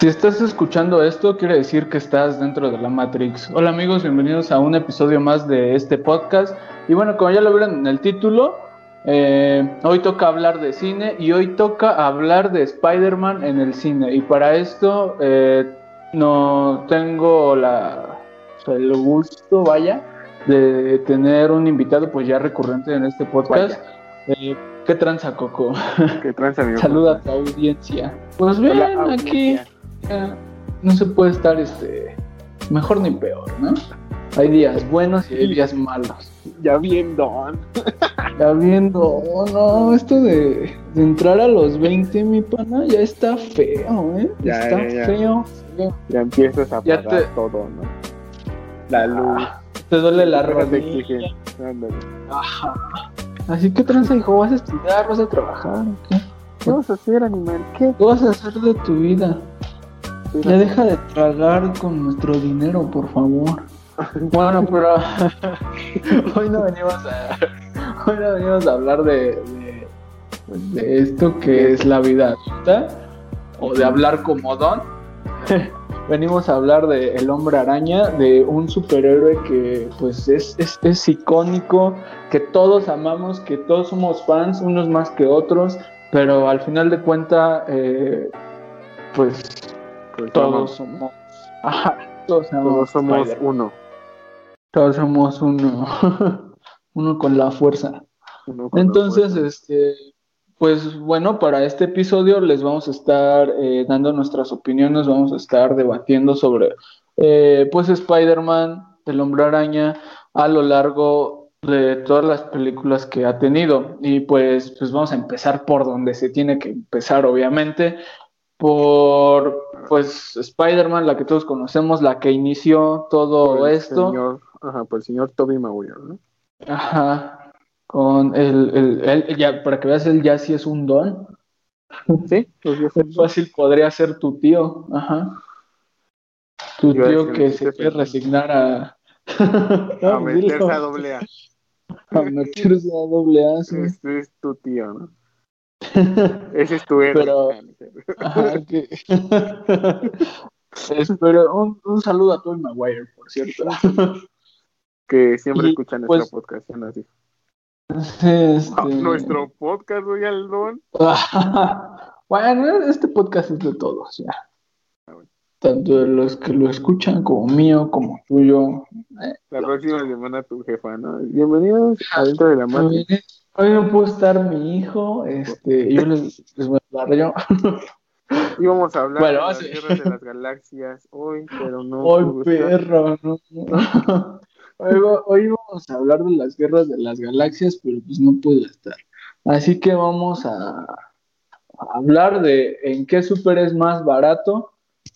Si estás escuchando esto, quiere decir que estás dentro de la Matrix. Hola amigos, bienvenidos a un episodio más de este podcast. Y bueno, como ya lo vieron en el título, eh, hoy toca hablar de cine y hoy toca hablar de Spider-Man en el cine. Y para esto eh, no tengo la, el gusto, vaya, de tener un invitado pues ya recurrente en este podcast. Eh, ¿Qué tranza, Coco? ¿Qué tranza, amigo? Saluda a tu audiencia. Pues bien, aquí no se puede estar este mejor ni peor, ¿no? Hay días buenos y hay días malos. Ya viendo. Ya viendo, oh, no, esto de, entrar a los 20, mi pana, ya está feo, ¿eh? Ya, está feo, Ya empiezas a pagar todo, ¿no? La luz. te duele la rodilla. Ajá. Así que tranza, hijo, ¿vas a estudiar? ¿Vas a trabajar? ¿Qué? ¿Qué vas a hacer, animal? ¿Qué? ¿Qué vas a hacer de tu vida? Ya deja de tragar con nuestro dinero, por favor. Bueno, pero hoy no venimos a, hoy no venimos a hablar de, de, esto que es la vida adulta o de hablar como Don. venimos a hablar de El Hombre Araña, de un superhéroe que pues es, es, es icónico, que todos amamos, que todos somos fans, unos más que otros, pero al final de cuentas, eh, pues todos somos. todos, somos uno. Todos somos uno. uno con la fuerza. Entonces, este, pues bueno, para este episodio les vamos a estar eh, dando nuestras opiniones, vamos a estar debatiendo sobre, eh, pues, Spider-Man, el hombre araña, a lo largo de todas las películas que ha tenido. Y pues, pues vamos a empezar por donde se tiene que empezar, obviamente, por pues Spider-Man, la que todos conocemos, la que inició todo esto. ajá, por el señor Toby Maguire, ¿no? Ajá, con el, el, ya, para que veas, él ya sí es un don. Sí, pues es fácil, podría ser tu tío, ajá. Tu tío que se quiere resignar a... a meterse a doble A. A meterse a doble A, sí. Este es tu tío, ¿no? Ese es tu héroe. Pero, un, saludo a Tony Maguire, por cierto. que siempre escuchan nuestro pues, podcast, así. Este... nuestro podcast, Royal Aldón. bueno, este podcast es de todos, ya. Ah, Tanto de los que lo escuchan como mío, como tuyo. Eh, la próxima semana tu jefa, ¿no? Bienvenidos adentro de la mano. Hoy no pudo estar mi hijo, este, yo les, voy a hablar yo. Íbamos a hablar de las guerras de las galaxias hoy, pero no. Hoy, perro, no. Hoy, hoy vamos a hablar de las guerras de las galaxias, pero pues no pudo estar. Así que vamos a, hablar de en qué super es más barato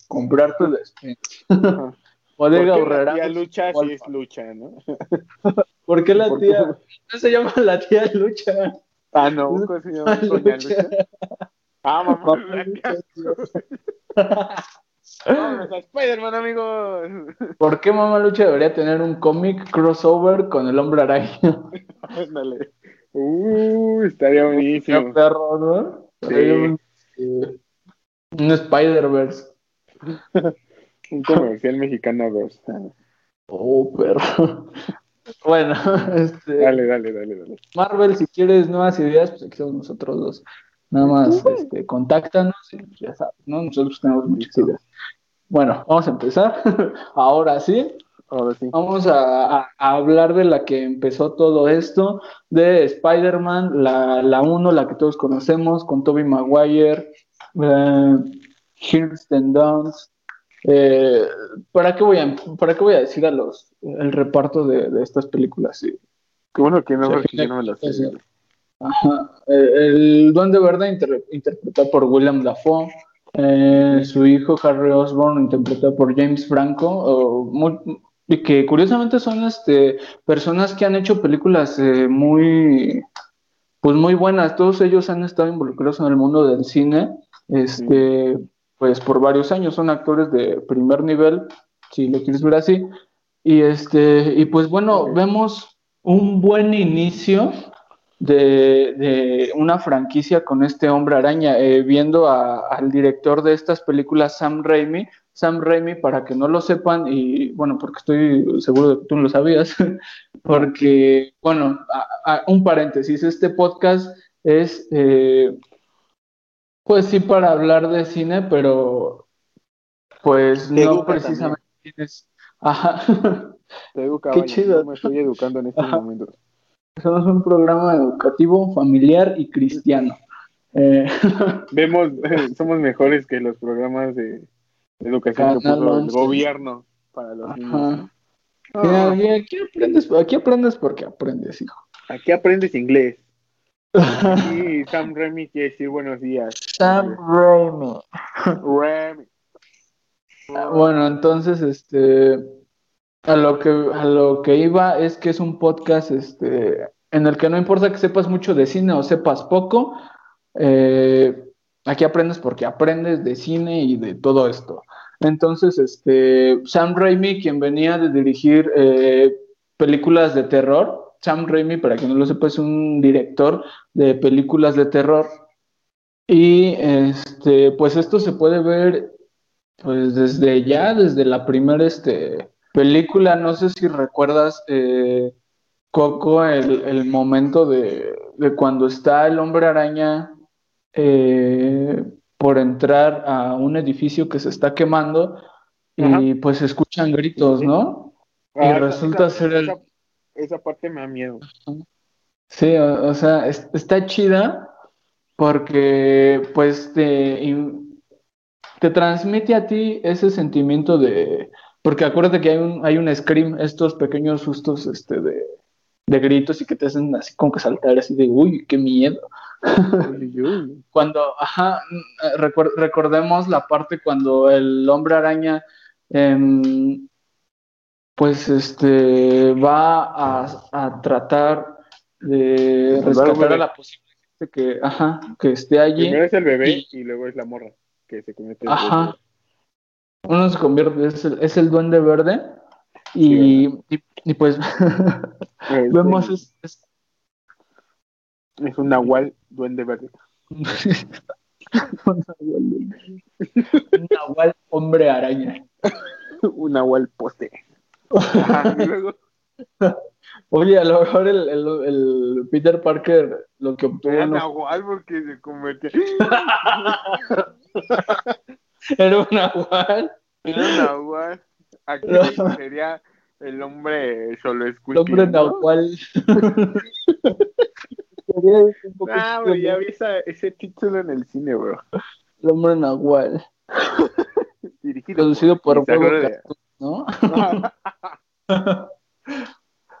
comprar tu despensa. Poder ahorrar. La lucha sí es lucha, ¿no? ¿Por qué la tía? No se llama la tía Lucha. Ah, no, ¿cómo se llama? Doña Lucha. Ah, mamá. Vamos a Spider-Man, amigos. ¿Por qué Mamá Lucha debería tener un cómic crossover con el hombre araña? Ándale. Uh, estaría buenísimo. Qué perro, ¿no? Sí. Un, un Spider-Verse. Un comercial mexicano 2. Oh, perro. Bueno, este. Dale, dale, dale, dale. Marvel, si quieres nuevas ideas, pues aquí somos nosotros dos. Nada más, este, contáctanos y ya sabes, ¿no? Nosotros tenemos muchas ideas. Bueno, vamos a empezar. Ahora sí. Ahora sí. Vamos a, hablar de la que empezó todo esto, de Spider-Man, la, la uno, la que todos conocemos, con Tobey Maguire, eh, Kirsten Dunst, eh, ¿para, qué voy a, ¿Para qué voy a decir a los el reparto de, de estas películas? Sí. Qué bueno que no, que no me las sé. Ajá. El Duende Verde interpretado por William Dafoe. Eh, su hijo Harry Osborn interpretado por James Franco. y que curiosamente son este, personas que han hecho películas eh, muy pues muy buenas. Todos ellos han estado involucrados en el mundo del cine. Este pues por varios años, son actores de primer nivel, si lo quieres ver así. Y este, y pues bueno, vemos un buen inicio de, una franquicia con este hombre araña, eh, viendo al director de estas películas, Sam Raimi. Sam Raimi, para que no lo sepan, y bueno, porque estoy seguro de que tú no lo sabías, porque, bueno, un paréntesis, este podcast es, eh, pues sí, para hablar de cine, pero pues no precisamente tienes... Ajá. Qué chido. me estoy educando en este momento. Somos un programa educativo, familiar y cristiano. Eh, Vemos, somos mejores que los programas de educación que puso el gobierno para los niños. aquí, aprendes, aquí aprendes porque aprendes, hijo. Aquí aprendes inglés. Aquí Sam Raimi quiere decir buenos días. Sam Raimi. Raimi. Ah, bueno, entonces, este, a lo que, a lo que iba es que es un podcast este, en el que no importa que sepas mucho de cine o sepas poco, eh, aquí aprendes porque aprendes de cine y de todo esto. Entonces, este, Sam Raimi, quien venía de dirigir eh, películas de terror, Sam Raimi, para quien no lo sepa, es un director de películas de terror. Y este, pues esto se puede ver pues desde ya, desde la primera este, película, no sé si recuerdas, eh, Coco, el, momento de, cuando está el hombre araña eh, por entrar a un edificio que se está quemando y pues escuchan gritos, ¿no? y ah, resulta ser el... Esa, parte me da miedo. Sí, o, sea, está chida porque pues te, te transmite a ti ese sentimiento de porque acuérdate que hay un, hay un scream, estos pequeños sustos este, de, gritos y que te hacen así como que saltar así de, uy, qué miedo. cuando, ajá, recordemos la parte cuando el hombre araña, em, pues, este, va a, tratar de rescatar a la posibilidad de que, ajá, que esté allí. Primero es el bebé y, luego es la morra que se comete. Ajá uno se convierte, es el, duende verde y, y, pues vemos es, es, un nahual duende verde. un nahual hombre araña. un nahual poste. Oye, a lo mejor el, el, el, Peter Parker lo que obtuvo. Era nahual porque se convirtió. Era un nahual. Era un nahual. Aquí sería el hombre solo El hombre nahual. ah, güey, ya vi ese título en el cine, bro. El hombre nahual. Dirigido Producido por, por ¿no?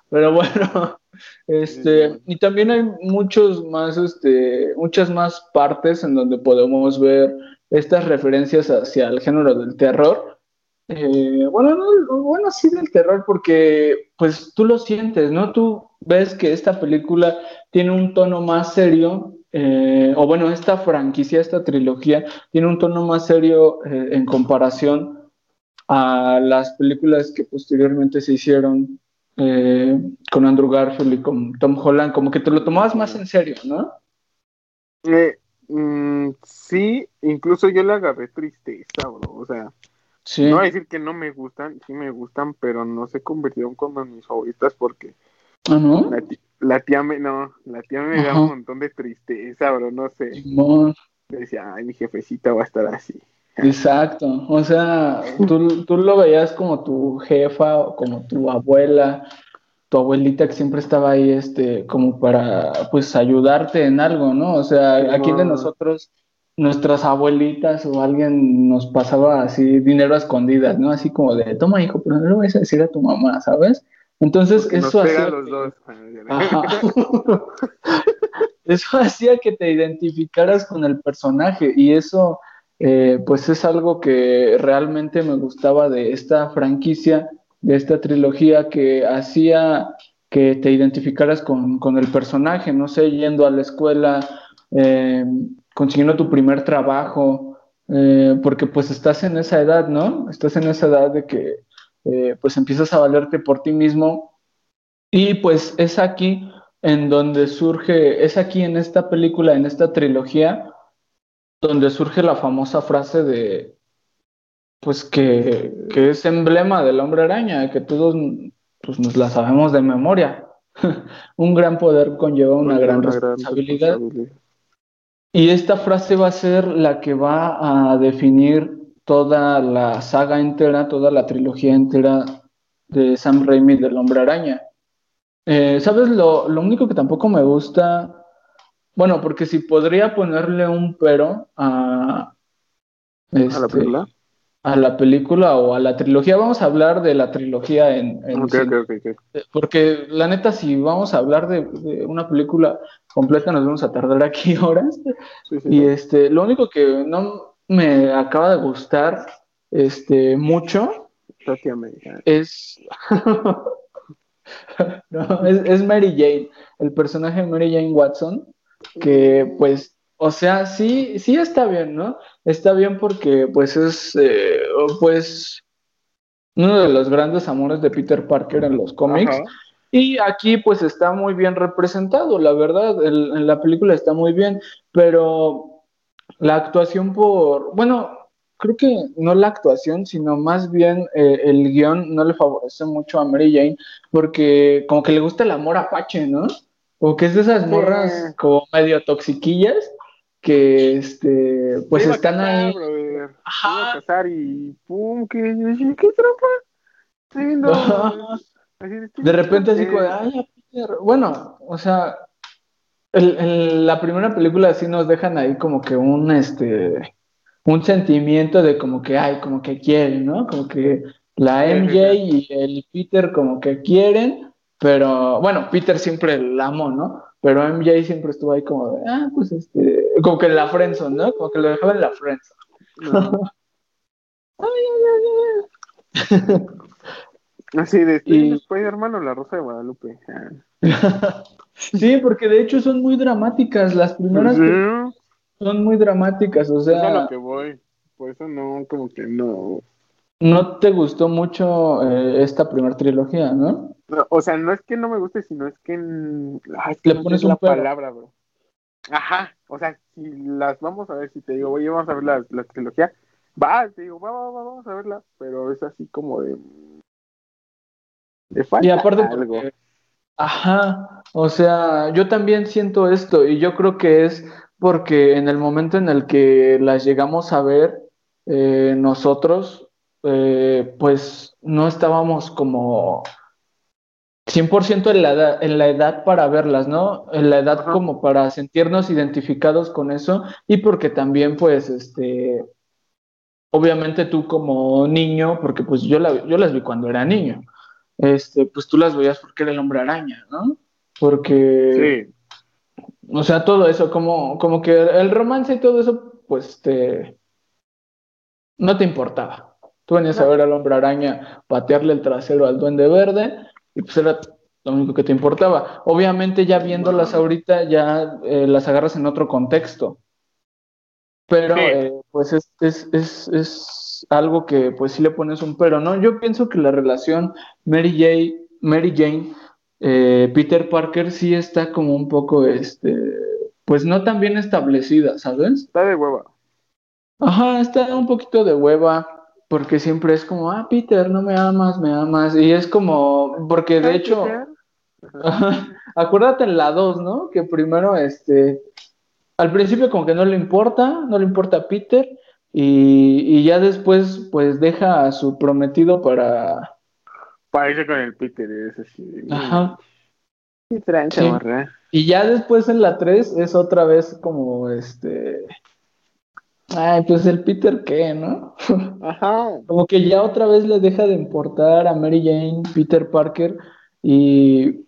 Pero bueno, este, y también hay muchos más, este, muchas más partes en donde podemos ver estas referencias hacia el género del terror. Eh, bueno, no, bueno, sí del terror, porque pues tú lo sientes, ¿no? Tú ves que esta película tiene un tono más serio, eh, o bueno, esta franquicia, esta trilogía, tiene un tono más serio eh, en comparación a las películas que posteriormente se hicieron con Andrew Garfield y con Tom Holland, como que te lo tomabas más en serio, ¿no? Mm, sí, incluso yo le agarré tristeza, bro. O sea, no voy a decir que no me gustan, sí me gustan, pero no se convirtieron como en mis favoritas porque ¿Ah, no? la, tía me, no, la tía me da un montón de tristeza, bro, no sé. Decía, ay, mi jefecita va a estar así. Exacto, o sea, tú, tú lo veías como tu jefa o como tu abuela tu abuelita que siempre estaba ahí, este, como para, pues, ayudarte en algo, ¿no? O sea, aquí de nosotros, nuestras abuelitas o alguien nos pasaba así dinero a escondidas, ¿no? Así como de, toma hijo, pero no lo vas a decir a tu mamá, ¿sabes? Entonces, eso hacía... Los dos. eso hacía que te identificaras con el personaje y eso, eh, pues, es algo que realmente me gustaba de esta franquicia de esta trilogía que hacía que te identificaras con, el personaje, no sé, yendo a la escuela, eh, consiguiendo tu primer trabajo, eh, porque pues estás en esa edad, ¿no? Estás en esa edad de que pues empiezas a valerte por ti mismo y pues es aquí en donde surge, es aquí en esta película, en esta trilogía, donde surge la famosa frase de, pues que, es emblema del hombre araña, que todos pues, nos la sabemos de memoria. Un gran poder conlleva una, gran, responsabilidad. Y esta frase va a ser la que va a definir toda la saga entera, toda la trilogía entera de Sam Raimi del Hombre Araña. Eh, ¿Sabes? Lo, único que tampoco me gusta, bueno, porque si podría ponerle un pero a... ¿A la este, película? A la película o a la trilogía. Vamos a hablar de la trilogía en... porque la neta, si vamos a hablar de, una película completa, nos vamos a tardar aquí horas. y este, lo único que no me acaba de gustar este, mucho es... no, es, Mary Jane, el personaje de Mary Jane Watson, que pues, o sea, sí, sí está bien, ¿no? Está bien porque pues es, eh, pues, uno de los grandes amores de Peter Parker en los cómics. Y aquí pues está muy bien representado, la verdad, en la película está muy bien, pero la actuación por, bueno, creo que no la actuación, sino más bien eh, el guion no le favorece mucho a Mary Jane, porque como que le gusta el amor apache, ¿no? O que es de esas morras como medio toxiquillas que este pues están ahí. Ajá. A casar y pum, que qué trampa. de repente así como, ay, bueno, o sea, en la primera película sí nos dejan ahí como que un este un sentimiento de como que, ay, como que quieren, ¿no? Como que la MJ y el Peter como que quieren, pero bueno, Peter siempre la amó, ¿no? Pero MJ siempre estuvo ahí como de, ah, pues este, como que en la friendzone, ¿no? Como que lo dejaba en la friendzone. Así de y... después, hermano, la Rosa de Guadalupe. sí, porque de hecho son muy dramáticas las primeras son muy dramáticas, o sea. Es a lo que voy. Por eso no, como que no. ¿No te gustó mucho eh, esta primera trilogía, ¿no? O sea, no es que no me guste, sino es que. Le pones una palabra, bro. Ajá, o sea, si las vamos a ver, si te digo, oye, vamos a ver la, la trilogía, va, te digo, va, va, va, vamos a verla, pero es así como de. De falta y aparte, algo. ajá, o sea, yo también siento esto, y yo creo que es porque en el momento en el que las llegamos a ver, eh, nosotros, eh, pues no estábamos como 100% en la, edad, en la edad para verlas, ¿no? En la edad como para sentirnos identificados con eso y porque también, pues, este, obviamente tú como niño, porque pues yo, la, yo las vi cuando era niño, este, pues tú las veías porque era el hombre araña, ¿no? Porque... Sí o sea, todo eso, como, como que el romance y todo eso, pues te... no te importaba. Tú venías a ver al hombre araña patearle el trasero al duende verde y pues era lo único que te importaba. Obviamente ya viéndolas ahorita ya eh, las agarras en otro contexto. Pero eh, pues es, es, es, es, algo que pues sí le pones un pero, ¿no? Yo pienso que la relación Mary, J, Mary Jane eh, Peter Parker sí está como un poco, este, pues no tan bien establecida, ¿sabes? Está de hueva. Ajá, está un poquito de hueva, porque siempre es como, ah, Peter, no me amas, me amas, y es como, porque de hecho, acuérdate en la 2, ¿no? Que primero, este, al principio como que no le importa, no le importa a Peter, y, y ya después, pues deja a su prometido para Parece con el Peter, es así. Ajá. Y ya después en la 3 es otra vez como este. Ay, pues el Peter qué, ¿no? Ajá. Como que ya otra vez le deja de importar a Mary Jane, Peter Parker, y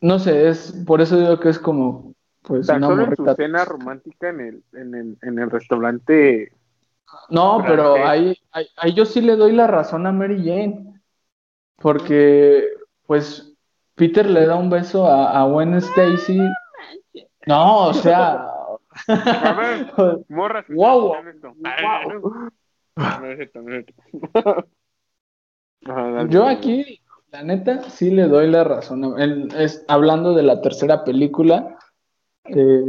no sé, es por eso digo que es como pues una solo en su cena romántica en el, en el, en el restaurante. No, pero ahí, ahí yo sí le doy la razón a Mary Jane. Porque, pues, Peter le da un beso a, a Gwen Stacy. No, o sea. A ver, morras. Wow. Yo aquí, la neta, sí le doy la razón. es, hablando de la tercera película, eh,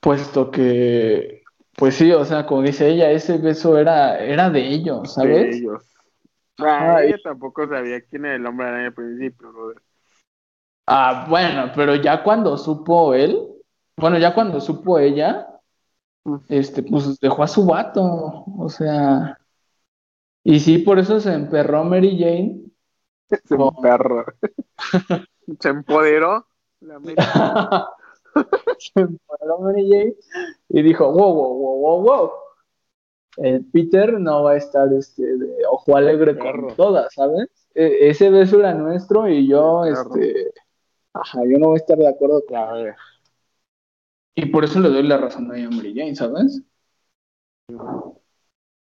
puesto que, pues sí, o sea, como dice ella, ese beso era, era de ellos, ¿sabes? De ellos. Ah, ella tampoco sabía quién era el hombre al principio, Ah, bueno, pero ya cuando supo él, bueno, ya cuando supo ella, mm. este, pues dejó a su vato, o sea, y sí, por eso se emperró Mary Jane. Se emperró. se empoderó. La se empoderó Mary Jane y dijo, wow, wow, wow, wow, wow. Peter no va a estar este de ojo alegre con todas, ¿sabes? E, ese beso era nuestro y yo, este, ajá, yo no voy a estar de acuerdo con Y por eso le doy la razón a Mary Jane, ¿sabes?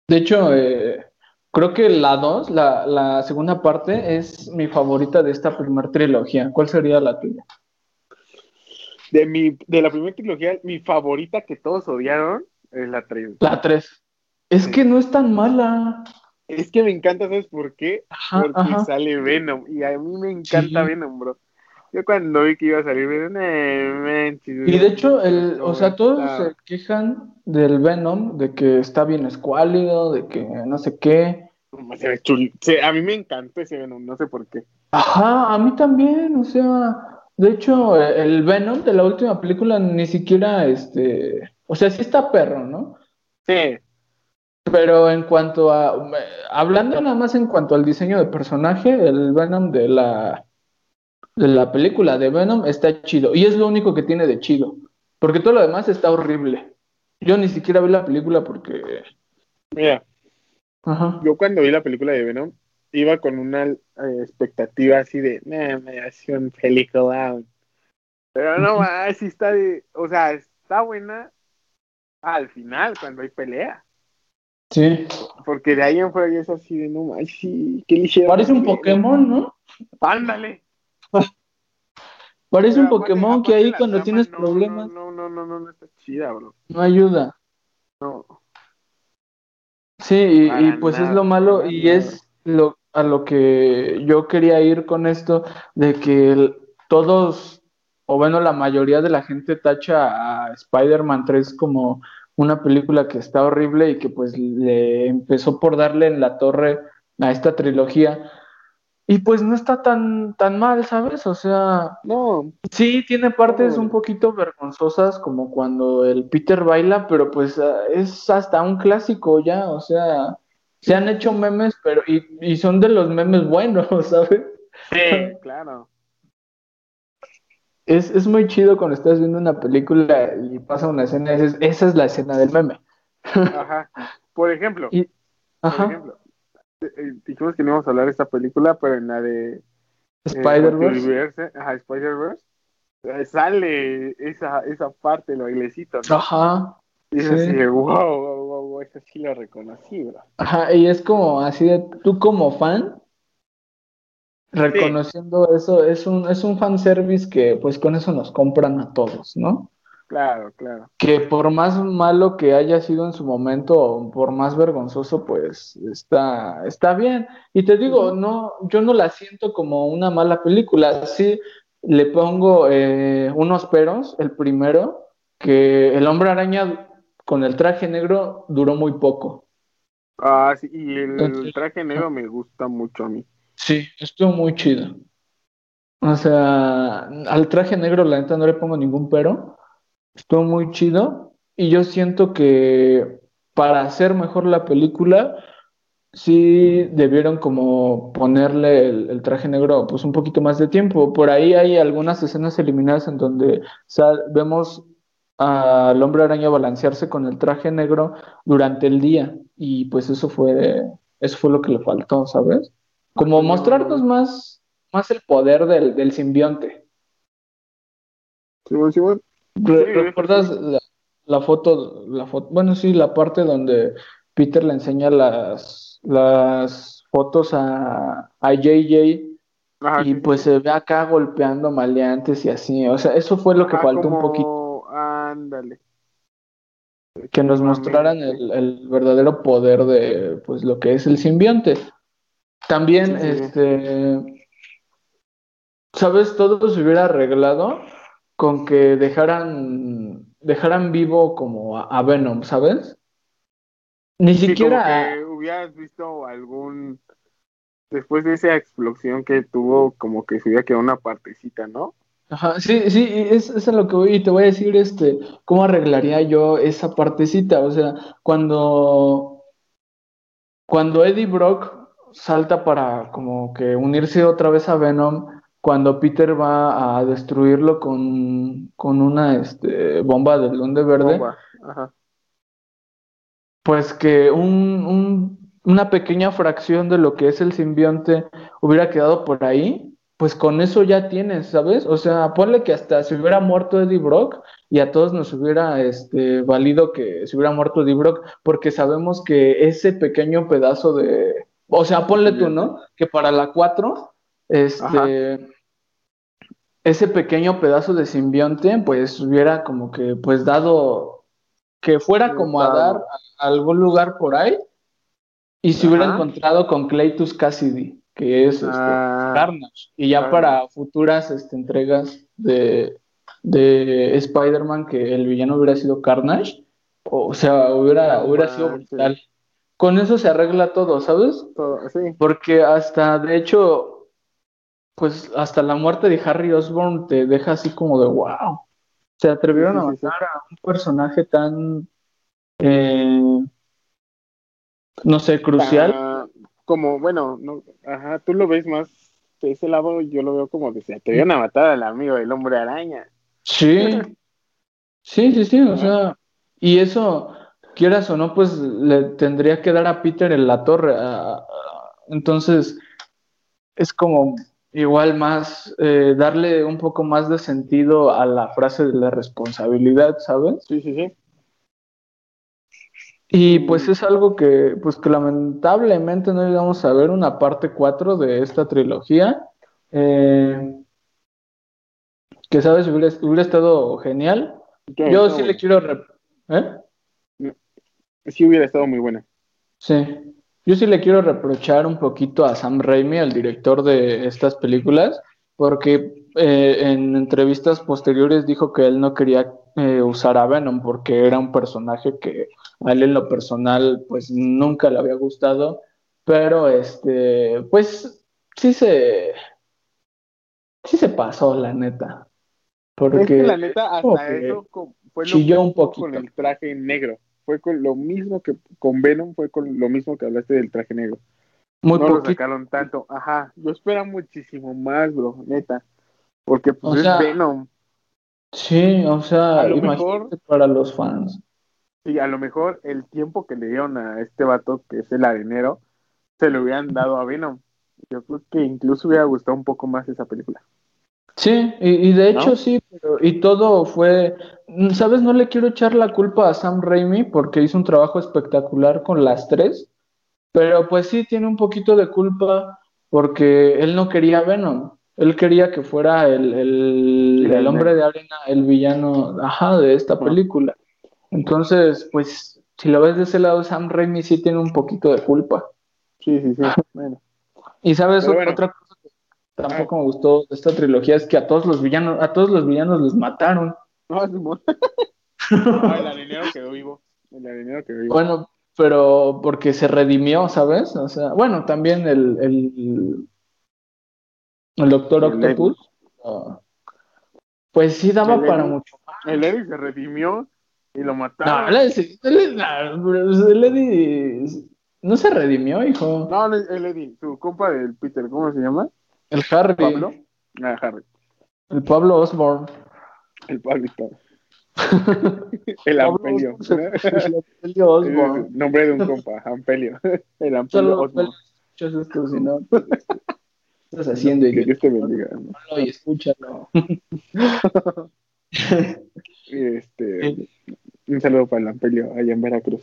De hecho, eh, Creo que la 2, la, la, segunda parte, es mi favorita de esta primera trilogía. ¿Cuál sería la tuya? De, mi, de la primera trilogía, mi favorita que todos odiaron es la 3. La 3. Es que no es tan mala. Es que me encanta, ¿sabes por qué? Porque sale Venom. Y a mí me encanta Venom, bro. Yo cuando vi que iba a salir Venom, eh, Y de hecho, el, o sea, todos se quejan del Venom, de que está bien escuálido, de que no sé qué. a mí me encantó ese Venom, no sé por qué. Ajá, a mí también, o sea, de hecho, el Venom de la última película ni siquiera, este, o sea, sí está perro, ¿no? Sí. Pero en cuanto a, hablando nada más en cuanto al diseño de personaje, el Venom de la la película de Venom está chido. Y es lo único que tiene de chido. Porque todo lo demás está horrible. Yo ni siquiera vi la película porque. Mira. Yo cuando vi la película de Venom, iba con una eh, expectativa así de. me un película. Pero no más, sí está de. O sea, está buena al final, cuando hay pelea. Sí. Porque de ahí en fuera es así de no más, sí, qué ligero. Parece un Pokémon, ¿no? Ándale. Parece un Pokémon que ahí cuando tienes problemas. No, no, no, no, no, está chida, bro. No ayuda. No. Sí, y, pues es lo malo y es lo a lo que yo quería ir con esto de que todos o bueno, la mayoría de la gente tacha a Spider-Man 3 como una película que está horrible y que pues le empezó por darle en la torre a esta trilogía y pues no está tan, tan mal, ¿sabes? O sea, no. Sí, tiene partes un poquito vergonzosas, como cuando el Peter baila, pero pues ah, es hasta un clásico ya, o sea, se han hecho memes, pero y, y son de los memes buenos, ¿sabes? Sí, claro. Es, es muy chido cuando estás viendo una película y pasa una escena, esa es, esa es la escena del meme. Ajá. Por ejemplo, y, ajá. por ejemplo, eh, dijimos que no íbamos a hablar de esta película, pero en la de eh, Spider-Verse, Spider-Verse, eh, sale esa, esa parte, el bailecito, Ajá. Y es así wow, wow, wow, wow, esa sí la reconocí, bro. Ajá, y es como así de, tú como fan, reconociendo eso, es un, es un fanservice que pues con eso nos compran a todos, ¿no? Claro, claro. Que por más malo que haya sido en su momento, o por más vergonzoso, pues está, está bien. Y te digo, no, yo no la siento como una mala película. Sí le pongo eh, unos peros. El primero, que el hombre araña con el traje negro duró muy poco. Ah, sí, y el, traje negro me gusta mucho a mí. Sí, estuvo muy chido. O sea, al traje negro la neta no le pongo ningún pero estuvo muy chido y yo siento que para hacer mejor la película sí debieron como ponerle el, traje negro pues un poquito más de tiempo. Por ahí hay algunas escenas eliminadas en donde vemos al hombre araña balancearse con el traje negro durante el día y pues eso fue eso fue lo que le faltó, ¿sabes? Como mostrarnos más más el poder del, del simbionte. ¿Recuerdas la, foto, la foto, bueno, sí, la parte donde Peter le enseña las, las fotos a, a JJ y pues se ve acá golpeando maleantes y así, o sea, eso fue lo que faltó un poquito. Ándale. Que nos mostraran el, el, verdadero poder de pues lo que es el simbionte. También, este, ¿sabes? Todo se hubiera arreglado con que dejaran, dejaran vivo como a, Venom, ¿sabes? Ni siquiera... que hubieras visto algún... Después de esa explosión que tuvo, como que se hubiera quedado una partecita, ¿no? Ajá, sí, sí, es, es a lo que voy y te voy a decir, este, cómo arreglaría yo esa partecita, o sea, cuando, cuando Eddie Brock salta para como que unirse otra vez a Venom, cuando Peter va a destruirlo con, con una este, bomba del Duende Verde, pues que un, una pequeña fracción de lo que es el simbionte hubiera quedado por ahí, pues con eso ya tienes, ¿sabes? O sea, ponle que hasta se hubiera muerto Eddie Brock y a todos nos hubiera este, valido que se hubiera muerto Eddie Brock, porque sabemos que ese pequeño pedazo de. O sea, ponle tú, ¿no? Que para la 4, este. Ese pequeño pedazo de simbionte, pues hubiera como que, pues dado. Que fuera como a dar a algún lugar por ahí y se hubiera encontrado con Claytus Cassidy que es este, ah, Carnage. Y ya para futuras este, entregas de, de Spider-Man, que el villano hubiera sido Carnage, o sea, hubiera, ah, hubiera sido brutal. Con eso se arregla todo, ¿sabes? Porque hasta, de hecho, pues hasta la muerte de Harry Osborn te deja así como de wow. Se atrevieron a matar a un personaje tan, eh, no sé, crucial como, bueno, no, ajá, tú lo ves más de ese lado, yo lo veo como de se iban a matar al amigo del hombre araña. Sí, sí, sí, sí, o sea, y eso, quieras o no, pues le tendría que dar a Peter en la torre. entonces, es como igual más, eh, darle un poco más de sentido a la frase de la responsabilidad, ¿sabes? Sí, sí, sí. Y pues es algo que, pues que lamentablemente no llegamos a ver una parte 4 de esta trilogía. Eh, que sabes, hubiera, hubiera estado genial. Yo sí le quiero... ¿Eh? Sí hubiera estado muy buena. Sí. Yo sí le quiero reprochar un poquito a Sam Raimi, al director de estas películas, porque eh, en entrevistas posteriores dijo que él no quería eh, usar a Venom porque era un personaje que a él en lo personal pues nunca le había gustado, pero este, pues sí se, sí se pasó la neta. Porque la neta hasta eso fue lo un poquito. con el traje negro. Fue con lo mismo que con Venom, fue con lo mismo que hablaste del traje negro. Muy no lo sacaron tanto. Ajá, yo espero muchísimo más, bro, neta. Porque pues es Venom. Sí, o sea, a lo mejor para los fans. Sí, a lo mejor el tiempo que le dieron a este vato, que es el arenero, se lo hubieran dado a Venom. Yo creo que incluso hubiera gustado un poco más esa película. Sí, y, de hecho sí, pero y todo fue, ¿sabes? No le quiero echar la culpa a Sam Raimi porque hizo un trabajo espectacular con las tres, pero pues sí tiene un poquito de culpa porque él no quería Venom. Él quería que fuera el, el, hombre de arena, el villano, ajá, de esta película. Entonces, pues, si lo ves de ese lado, Sam Raimi sí tiene un poquito de culpa. Sí, sí, sí. Bueno. Y sabes, otra cosa que tampoco me gustó esta trilogía es que a todos los villanos, a todos los villanos los mataron. Ah, el arenero quedó vivo. El arenero quedó vivo. Bueno, pero porque se redimió, ¿sabes? O sea, bueno, también el, el, el Doctor Octopus. Ah, pues sí daba para mucho más. El Eddie se redimió y lo mataron. No, el, Eddie no se redimió, hijo. No, el Eddie, su compa del Peter, ¿cómo se llama? El Harry. ¿Pablo? Ah, Harry. El Pablo Osborne. El Pablito. el Ampelio. el Ampelio Osborne. Nombre de un compa, Ampelio. El Ampelio Osborne. si no, estás haciendo? Que Dios te bendiga. Y escúchalo. y este, un saludo para el Ampelio allá en Veracruz.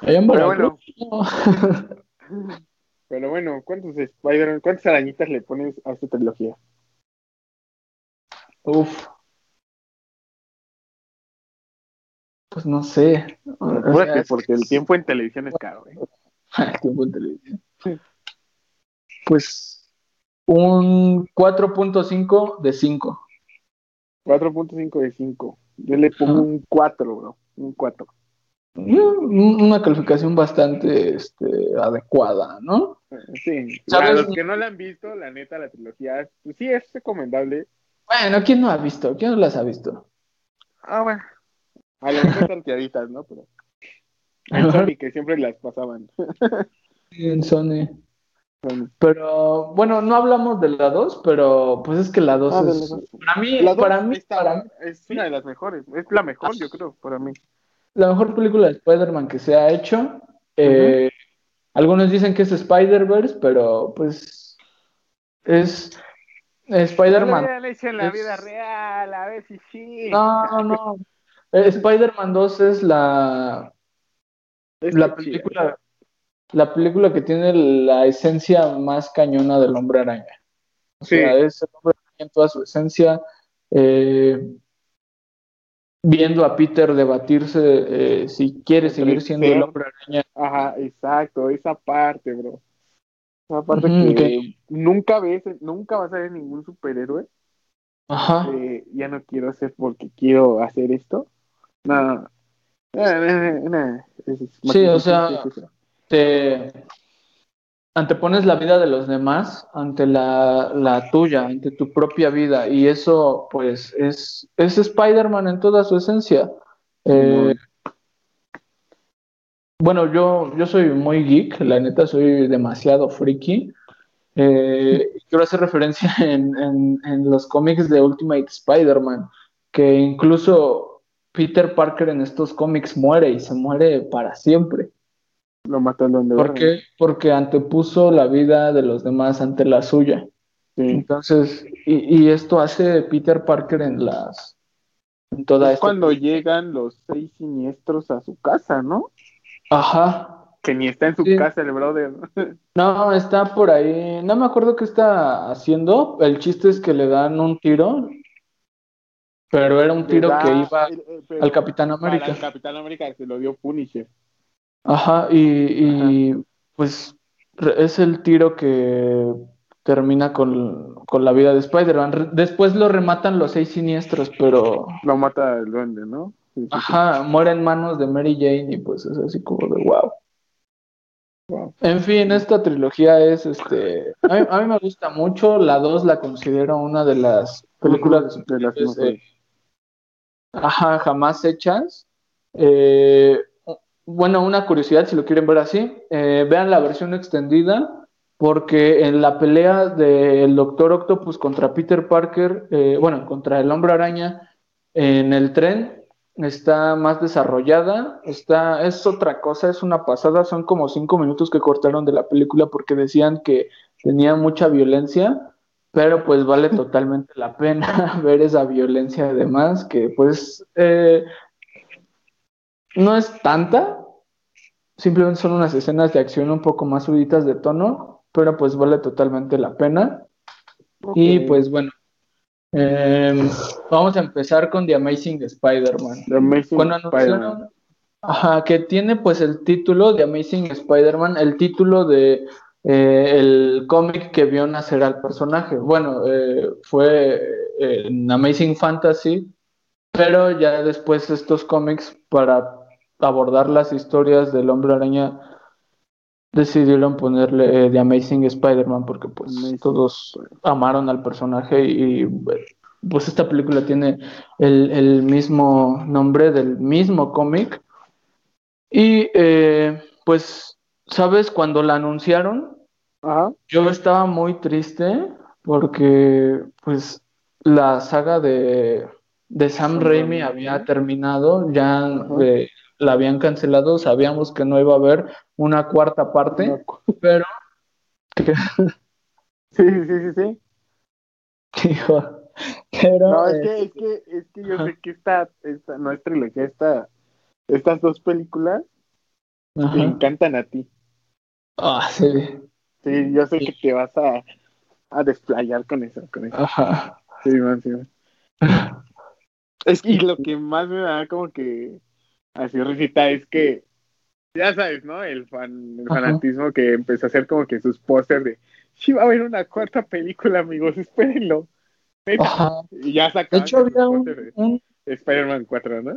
Allá en Veracruz. Pero bueno, pero bueno ¿cuántos Spider cuántas arañitas le pones a esta trilogía? Uf. Pues no sé. porque el tiempo en televisión es caro, ¿eh? el tiempo en televisión. pues un 4.5 de 5. 4.5 de 5. Yo le pongo un 4, bro. Un 4. Una calificación bastante este, adecuada, ¿no? Sí. Para los que no la han visto, la neta, la trilogía, pues sí es recomendable. Bueno, ¿quién no ha visto? ¿Quién no las ha visto? Ah, bueno. A lo mejor salteaditas, ¿no? Pero. En Sony, que siempre las pasaban. sí, en Sony. Pero bueno, no hablamos de la 2, pero pues es que la 2 ah, es. Para mí, para mí, es una de las mejores. Es la mejor, yo creo, para mí. La mejor película de Spider-Man que se ha hecho. Eh, algunos dicen que es Spider-Verse, pero pues es Spider-Man. No en la vida real, a ver si sí. No, no. Eh, Spider-Man 2 es la, la película la película que tiene la esencia más cañona del hombre araña. O sea, es el hombre araña en toda su esencia. Eh, viendo a Peter debatirse eh, si quiere seguir siendo el hombre araña. Ajá, exacto, esa parte, bro. Esa parte que, nunca ves, nunca vas a ver ningún superhéroe. Ajá. Eh, ya no quiero hacer porque quiero hacer esto. No. sí, o sea, te antepones la vida de los demás ante la, tuya, ante tu propia vida, y eso pues es, es Spider-Man en toda su esencia. Eh, bueno, yo, yo soy muy geek, la neta soy demasiado freaky. Eh, quiero hacer referencia en, en los cómics de Ultimate Spider-Man, que incluso Peter Parker en estos cómics muere y se muere para siempre. Lo mata donde ¿Por qué? Porque antepuso la vida de los demás ante la suya. Entonces, y, esto hace Peter Parker en las. En toda es cuando llegan los seis siniestros a su casa, ¿no? Ajá. Que ni está en su casa el brother. No, está por ahí. No me acuerdo qué está haciendo. El chiste es que le dan un tiro. Pero era un tiro que iba al Capitán América. Al Capitán América se lo dio Punisher. Ajá, y, pues es el tiro que termina con, la vida de Spider-Man. Después lo rematan los seis siniestros, pero... Lo mata el duende, ¿no? Ajá, muere en manos de Mary Jane y pues es así como de wow. En fin, esta trilogía es, este, a mí, me gusta mucho, la 2 la considero una de las películas de, las ajá, jamás hechas. Eh, bueno, una curiosidad, si lo quieren ver así, eh, vean la versión extendida, porque en la pelea del Doctor Octopus contra Peter Parker, eh, bueno, contra el Hombre Araña, en el tren, está más desarrollada, está, es otra cosa, es una pasada, son como cinco minutos que cortaron de la película porque decían que tenía mucha violencia, pero pues vale totalmente la pena ver esa violencia además, que pues eh, no es tanta, simplemente son unas escenas de acción un poco más subidas de tono, pero pues vale totalmente la pena. Y pues bueno, em, vamos a empezar con The Amazing Spider-Man. The Amazing Spider-Man. Ajá, que tiene pues el título de Amazing Spider-Man, el título de eh, el cómic que vio nacer al personaje. Bueno, eh, fue eh, en Amazing Fantasy, pero ya después estos cómics para abordar las historias del hombre araña, decidieron ponerle eh, The Amazing Spider-Man porque pues todos amaron al personaje y, pues esta película tiene el, mismo nombre del mismo cómic. Y eh, pues, ¿sabes? Cuando la anunciaron, yo estaba muy triste porque pues la saga de, de Sam Raimi había terminado, ya la habían cancelado, sabíamos que no iba a haber una cuarta parte, pero... sí, sí, sí, sí. Hijo, pero... No, es que, es que, es que yo sé que esta, esta no es trilogía, esta, estas dos películas te encantan a ti. Ah, sí. Sí, yo sé que te vas a, a desplayar con eso, con eso. Ajá. Sí, man, sí, man. Es que lo que más me da como que así recita es que ya sabes, ¿no? El, fan, el fanatismo que empezó a hacer como que sus pósters de sí va a haber una cuarta película, amigos, espérenlo. Y ya sacaron. De hecho, había un, Spider-Man 4, ¿no?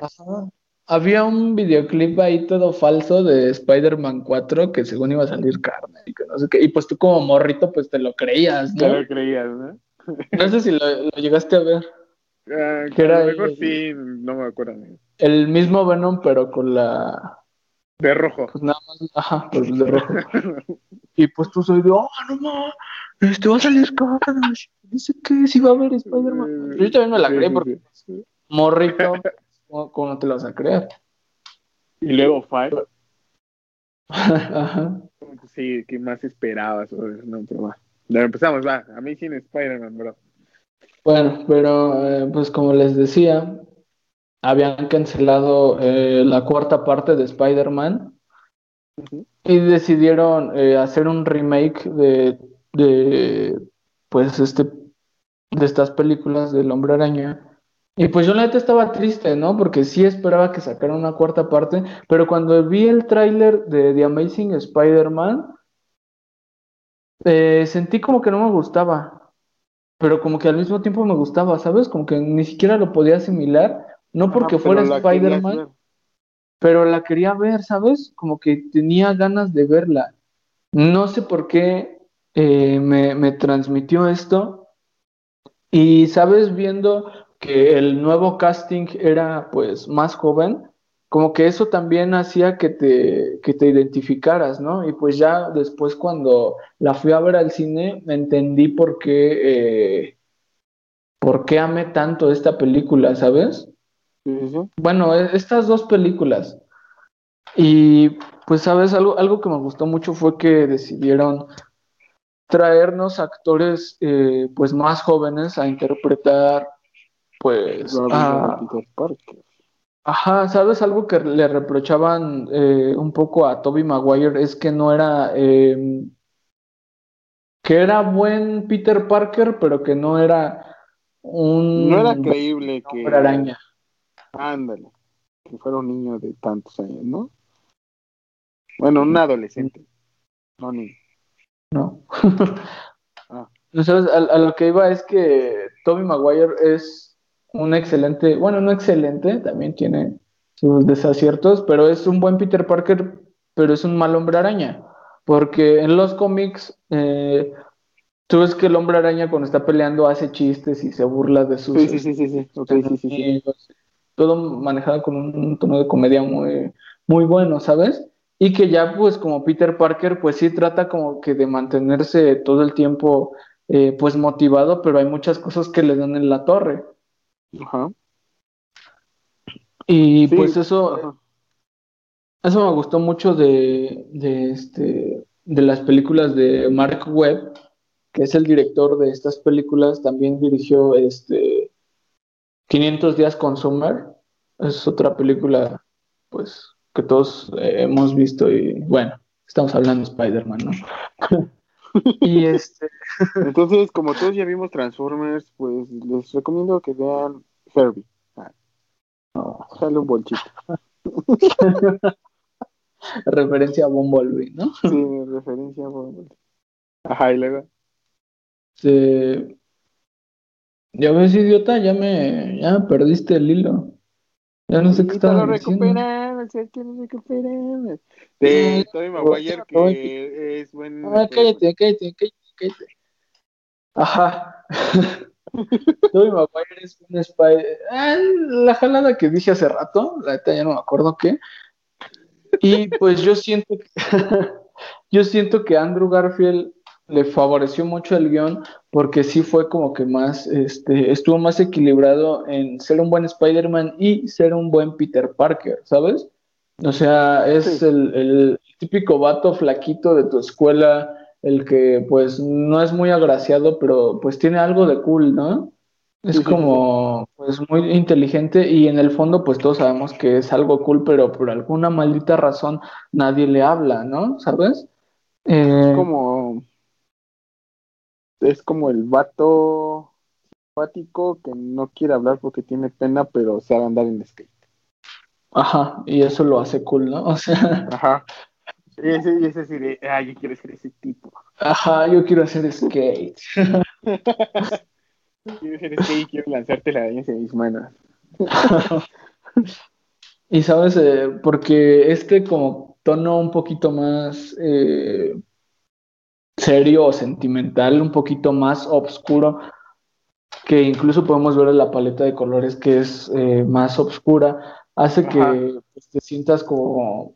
Ajá. Había un videoclip ahí todo falso de Spider-Man 4 que según iba a salir carne y que no sé qué. Y pues tú como morrito, pues te lo creías, ¿no? Te lo creías, ¿no? no sé si lo, llegaste a ver. Ah, que era mejor sí, no me acuerdo. El mismo Venom, pero con la. De rojo. Pues nada más, ajá, pues de rojo. y pues tú soy de, oh, no mames, este va a salir carne. Dice que sí va a haber Spider-Man. Yo también me la creí porque morrito ¿Cómo, no te lo vas a creer? Y luego Five. Ajá. Sí, ¿qué más esperabas? No, pero va. Empezamos, va. A mí sin Spider-Man, bro. Bueno, pero eh, pues como les decía, habían cancelado eh, la cuarta parte de Spider-Man y decidieron eh, hacer un remake de, de, pues este, de estas películas del Hombre Araña y pues yo la neta estaba triste, ¿no? Porque sí esperaba que sacaran una cuarta parte, pero cuando vi el tráiler de The Amazing Spider-Man, eh, sentí como que no me gustaba, pero como que al mismo tiempo me gustaba, ¿sabes? Como que ni siquiera lo podía asimilar, no porque fuera Spider-Man, pero la quería ver, ¿sabes? Como que tenía ganas de verla. No sé por qué eh, me, me transmitió esto. Y, ¿sabes? Viendo que el nuevo casting era pues más joven, como que eso también hacía que te, que te identificaras, ¿no? Y pues ya después cuando la fui a ver al cine, entendí por qué, eh, por qué amé tanto esta película, ¿sabes? Bueno, e, estas dos películas. Y pues, ¿sabes? Algo, algo que me gustó mucho fue que decidieron traernos actores eh, pues más jóvenes a interpretar pues... Ah, ajá, ¿sabes? Algo que le reprochaban eh, un poco a Toby Maguire es que no era... Em, que era buen Peter Parker, pero que no era un... No era creíble que... Araña. Ándale, que fuera un niño de tantos años, ¿no? Bueno, un adolescente, no ni. No. ah. ¿Sabes? a, lo que iba es que Toby Maguire es un excelente, bueno, no excelente, también tiene sus desaciertos, pero es un buen Peter Parker, pero es un mal hombre araña, porque en los cómics eh, tú ves que el hombre araña cuando está peleando hace chistes y se burla de sus... Sí, sí, sí, sí, sí. Todo manejado con un tono de comedia muy, muy bueno, ¿sabes? Y que ya pues como Peter Parker pues sí trata como que de mantenerse todo el tiempo eh, pues motivado, pero hay muchas cosas que le dan en la torre. Ajá. Y pues eso, eso me gustó mucho de, de, este, de las películas de Mark Webb, que es el director de estas películas, también dirigió este 500 días con Summer, es otra película pues que todos eh, hemos visto y bueno, estamos hablando de Spider-Man, ¿no? y este. Entonces, como todos ya vimos Transformers, pues les recomiendo que vean Herbie. Ah. sale un bolchito. referencia a Bumblebee, ¿no? Sí, referencia a Bumblebee. Ajá, y luego. Sí. Ya ves, idiota, ya me, ya me perdiste el hilo. Ya no sé qué estaba diciendo. recuperar, sé que lo recuperar. De Tony Maguire, que es buen. Ah, cállate, cállate, cállate, cállate. Ajá. Tobey Maguire es un Spider. Ah, la jalada que dije hace rato, la neta ya no me acuerdo qué. Y pues yo siento que, yo siento que Andrew Garfield le favoreció mucho el guion porque sí fue como que más, este, estuvo más equilibrado en ser un buen Spider-Man y ser un buen Peter Parker, ¿sabes? O sea, es el, el, típico vato flaquito de tu escuela, el que pues no es muy agraciado, pero pues tiene algo de cool, ¿no? Es como pues muy inteligente y en el fondo pues todos sabemos que es algo cool, pero por alguna maldita razón nadie le habla, ¿no? ¿Sabes? Es eh, como es como el vato simpático que no quiere hablar porque tiene pena, pero sabe andar en skate. Ajá, y eso lo hace cool, ¿no? O sea, Ajá. Y ese, y ese así de, ah, yo quiero ser ese tipo. Ajá, yo quiero hacer skate. quiero hacer skate y quiero lanzarte la en mis manos. y sabes, eh, porque este como tono un poquito más eh, serio o sentimental, un poquito más oscuro, que incluso podemos ver en la paleta de colores que es eh, más oscura, hace que pues, te sientas como,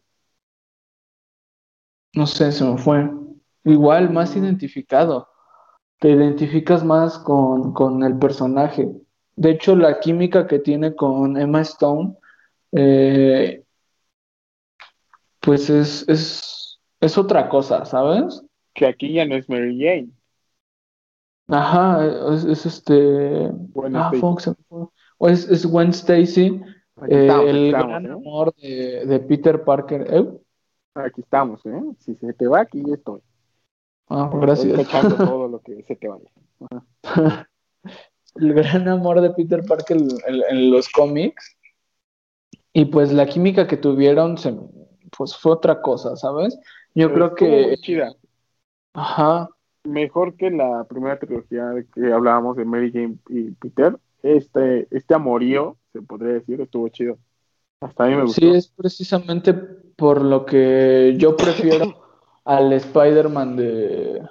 no sé, se me fue, igual más identificado, te identificas más con, con el personaje. De hecho, la química que tiene con Emma Stone, eh, pues es, es, es otra cosa, ¿sabes? Que aquí ya no es Mary Jane. Ajá, es, este. ah, Fox, o es, es Gwen Stacy, eh, el gran ¿eh? amor de, de, Peter Parker. ¿Eh? Aquí estamos, ¿eh? Si se te va, aquí estoy. Ah, gracias. Estoy todo lo que se te vaya. el gran amor de Peter Parker en, en, los cómics. Y pues la química que tuvieron se, pues fue otra cosa, ¿sabes? Yo creo que. Chida. Ajá mejor que la primera trilogía que hablábamos de Mary Jane y Peter. Este, este amorío, se podría decir, estuvo chido. Hasta a mí me gustó. Sí, es precisamente por lo que yo prefiero al Spider-Man de,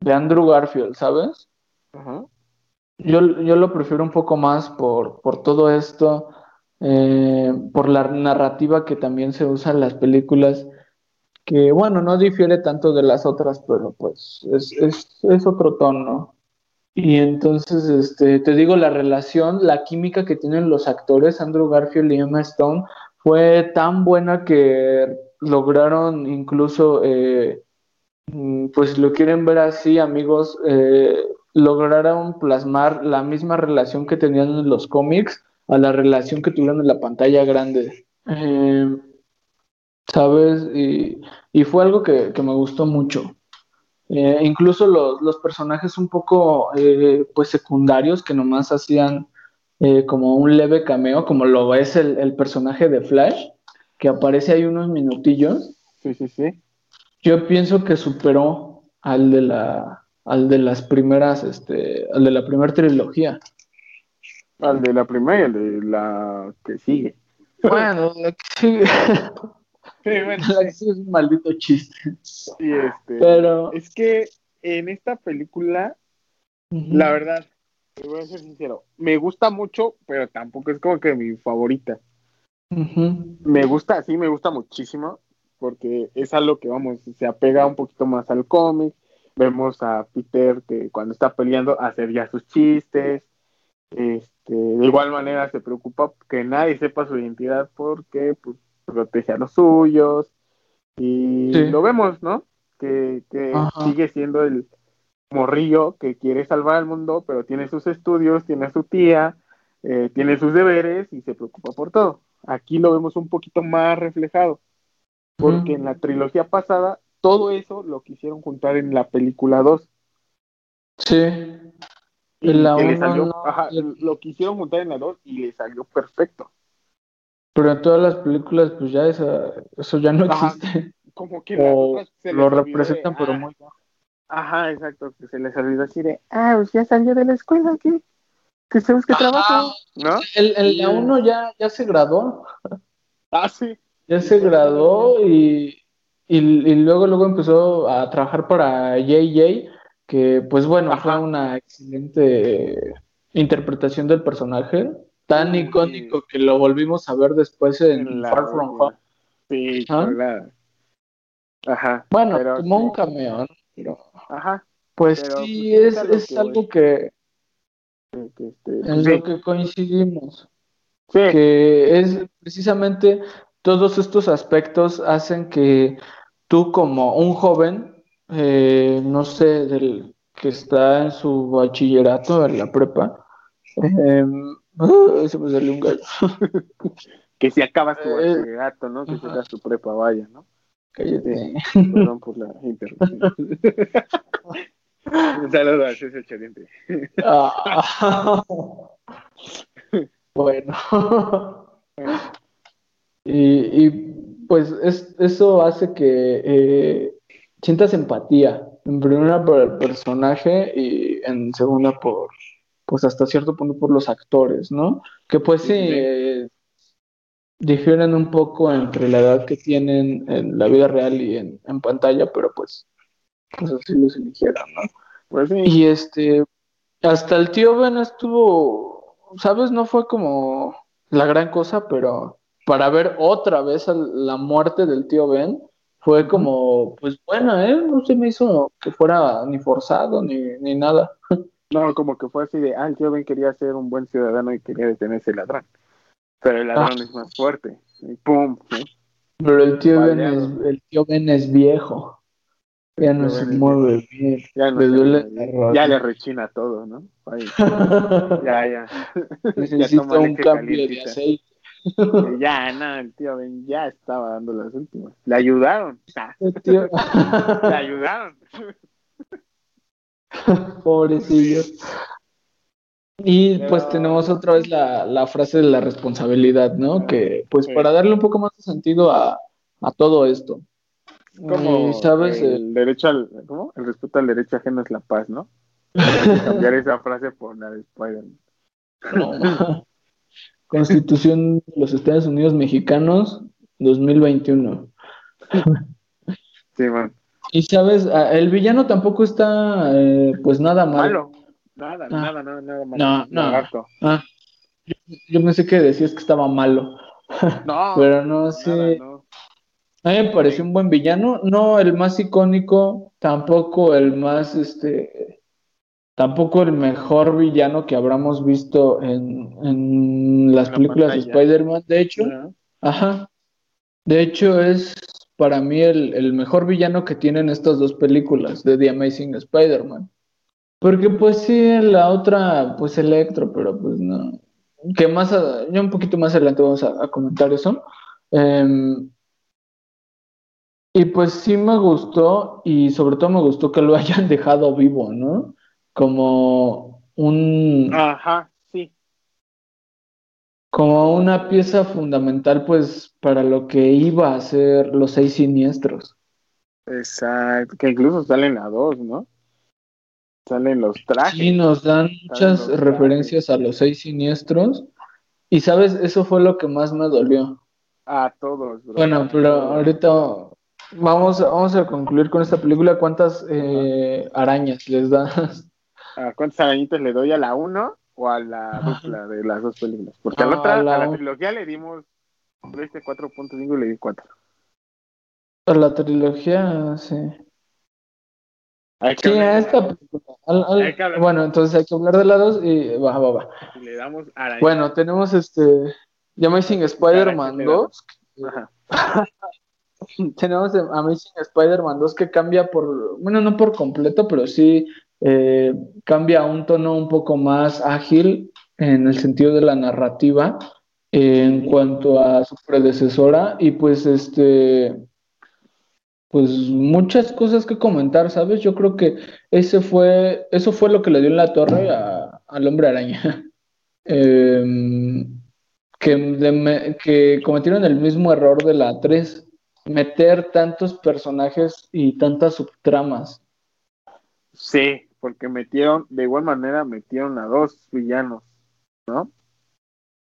de Andrew Garfield, ¿sabes? Yo, yo lo prefiero un poco más por, por todo esto, eh, por la narrativa que también se usa en las películas que bueno, no difiere tanto de las otras, pero pues es, es, es otro tono. Y entonces, este, te digo, la relación, la química que tienen los actores, Andrew Garfield y Emma Stone, fue tan buena que lograron incluso, eh, mm, pues lo quieren ver así, amigos, eh, lograron plasmar la misma relación que tenían en los cómics a la relación que tuvieron en la pantalla grande. Eh, ¿sabes? Y, fue algo que, me gustó mucho. Eh, incluso los, personajes un poco eh, pues secundarios que nomás hacían eh, como un leve cameo, como lo es el, personaje de Flash, que aparece ahí unos minutillos. Sí, sí, sí. Yo pienso que superó al de la al de las primeras, este, al de la primera trilogía. Al de la primera y al de la que sigue. Bueno, la que sigue. es un maldito chiste. este, Pero... Es que en esta película, la verdad, te voy a ser sincero, me gusta mucho, pero tampoco es como que mi favorita. Me gusta, sí, me gusta muchísimo, porque es algo que, vamos, se apega un poquito más al cómic. Vemos a Peter que cuando está peleando hacer ya sus chistes. Este, de igual manera se preocupa que nadie sepa su identidad porque pues, protege a los suyos y lo vemos, ¿no? Que, sigue siendo el morrillo que quiere salvar al mundo, pero tiene sus estudios, tiene a su tía, eh, tiene sus deberes y se preocupa por todo. Aquí lo vemos un poquito más reflejado, porque en la trilogía pasada todo eso lo quisieron juntar en la película 2. Sí. Y la le salió, lo quisieron juntar en la 2 y le salió perfecto. Pero en todas las películas, pues ya eso ya no existe. Como que lo representan, pero ah, muy Ajá, exacto, que se les olvidó decir de, ah, pues ya salió de la escuela, ¿qué? Que sabes que trabaja, ¿no? El, el la uno ya, ya se graduó. Ah, sí. Ya se graduó y, y, y, luego, luego empezó a trabajar para JJ, que pues bueno, fue una excelente interpretación del personaje tan icónico que lo volvimos a ver después en, Far From Home. Sí, claro. Ajá. Bueno, como un Pero, Ajá. Pues sí, pues, es, es, algo que, este, en lo que coincidimos. Sí. Que es precisamente todos estos aspectos hacen que tú como un joven, eh, no sé, del que está en su bachillerato, en la prepa, eh, Uh, se me salió un gallo. que si acabas tu eh, bachillerato, ¿no? Que será tu prepa, vaya, ¿no? Cállate. perdón por la interrupción. un saludo a César Choriente. Ah. bueno. y, y pues es, eso hace que eh, sientas empatía, en primera por el personaje y en segunda por, pues hasta cierto punto por los actores, ¿no? Que pues sí, eh, difieren un poco entre la edad que tienen en la vida real y en, pantalla, pero pues, pues así los eligieron, ¿no? Pues sí. Y este, hasta el tío Ben estuvo, ¿sabes? No fue como la gran cosa, pero para ver otra vez la muerte del tío Ben fue como, pues buena, ¿eh? No se me hizo que fuera ni forzado ni, ni nada. No, como que fue así de, ah, el tío Ben quería ser un buen ciudadano y quería detenerse el ladrón. Pero el ladrón ah. es más fuerte. Y pum. Pero el tío, ben es, el tío Ben es viejo. Ya no se mueve bien. Ya, no le, ya le rechina todo, ¿no? ya, ya. Necesita un cambio de aceite. Ya, no, el tío Ben ya estaba dando las últimas. Le ayudaron. Le ayudaron. Pobrecillo. Y pues tenemos otra vez la, frase de la responsabilidad, ¿no? Que pues para darle un poco más de sentido a, todo esto. Como ¿sabes? El, derecho al, ¿cómo? El respeto al derecho ajeno es la paz, ¿no? cambiar esa frase por la de Spider-Man. Constitución de los Estados Unidos Mexicanos 2021. Sí, bueno. Y sabes, el villano tampoco está, eh, pues nada malo. Nada, ah. nada, nada, nada malo. No, no. Ah, yo, pensé que decías que estaba malo. No, pero no sé. A mí me pareció un buen villano, no el más icónico, tampoco el más, este, tampoco el mejor villano que habramos visto en, en las películas de Spider-Man, de hecho. Ajá. De hecho, es para mí el, mejor villano que tienen estas dos películas de The Amazing Spider-Man. Porque pues sí, la otra, pues Electro, pero pues no. Que más, ya un poquito más adelante vamos a, comentar eso. Em, y pues sí me gustó y sobre todo me gustó que lo hayan dejado vivo, ¿no? Como un... Ajá, como una pieza fundamental, pues, para lo que iba a ser los seis siniestros. Exacto, que incluso salen a dos, ¿no? Salen los trajes. Sí, nos dan muchas referencias a los seis siniestros. Y sabes, eso fue lo que más me dolió. A todos, bro. Bueno, pero ahorita vamos, vamos a concluir con esta película. ¿Cuántas eh, arañas les das? ¿A ¿Cuántas arañitas le doy a la uno? O a la dupla de las dos películas. Porque a la otra, a la, trilogía le dimos este 4.5 y le di 4. A la trilogía, sí. sí, a esta película. bueno, entonces hay que hablar de la 2 y va, va, va. le damos Bueno, tenemos este. Amazing Spider-Man 2. tenemos Amazing Spider-Man 2 que cambia por. Bueno, no por completo, pero sí eh, cambia a un tono un poco más ágil en el sentido de la narrativa en cuanto a su predecesora y pues este pues muchas cosas que comentar, ¿sabes? Yo creo que ese fue eso fue lo que le dio en la torre al hombre araña. Em, que, que cometieron el mismo error de la 3, meter tantos personajes y tantas subtramas. Sí, porque metieron, de igual manera metieron a dos villanos, ¿no?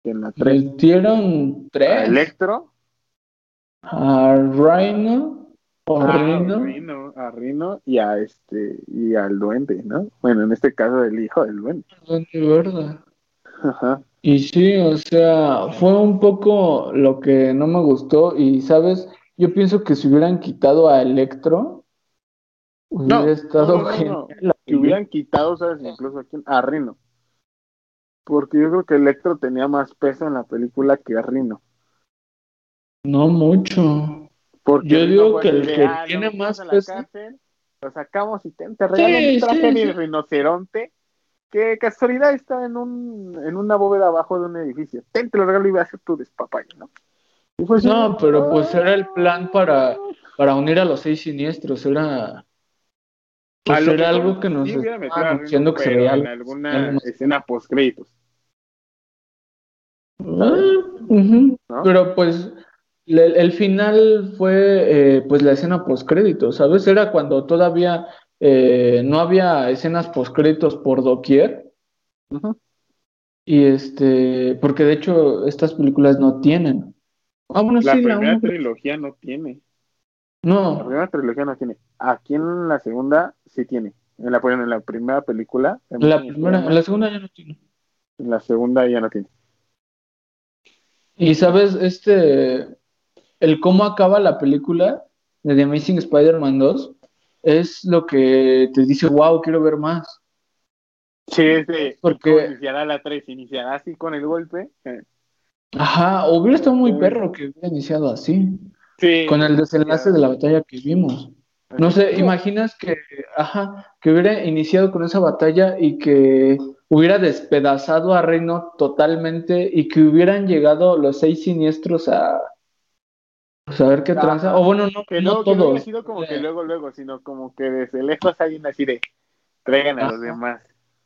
En la Metieron tres. A Electro. A Rhino. a Rhino. A Rhino y a este y al duende, ¿no? Bueno, en este caso el hijo del duende. duende verdad. Ajá. Y sí, o sea, fue un poco lo que no me gustó y sabes, yo pienso que si hubieran quitado a Electro, Hubiera no, estado no, Que hubieran quitado, ¿sabes? Incluso aquí a Rino. Porque yo creo que Electro tenía más peso en la película que a Rino. No mucho. Porque yo digo que el que ah, tiene más peso. lo sacamos y te, te regalan un traje de rinoceronte. Que casualidad está en, un, en una bóveda abajo de un edificio. Ten, te lo regalo y voy a hacer tu despapayo, ¿no? no, pero pues era el plan para, para unir a los seis siniestros. Era pues era algo que nos sí anunciando que se veía en alguna escena post créditos. Ah, Pero pues el, final fue eh, pues la escena postcrédito, ¿sabes? Era cuando todavía eh, no había escenas postcréditos por doquier. Y este, porque de hecho estas películas no tienen. Ah, la primera trilogía no tiene. No. La primera trilogía no tiene. Aquí en la segunda sí tiene. En la, en la primera película. En la, primera, en la segunda ya no tiene. En la segunda ya no tiene. Y sabes, este, el cómo acaba la película de The Amazing Spider-Man 2 es lo que te dice, wow, quiero ver más. Sí, sí. Porque iniciará la 3, iniciará así con el golpe. Ajá, hubiera estado muy perro que hubiera iniciado así. Sí. Con el desenlace de la batalla que vimos. No sé, imaginas que, ajá, que hubiera iniciado con esa batalla y que hubiera despedazado a Reino totalmente y que hubieran llegado los seis siniestros a, pues, a ver qué tranza. O bueno, no, que no, todos. Que no haya sido como que luego, luego, sino como que desde lejos alguien así de traigan a los demás,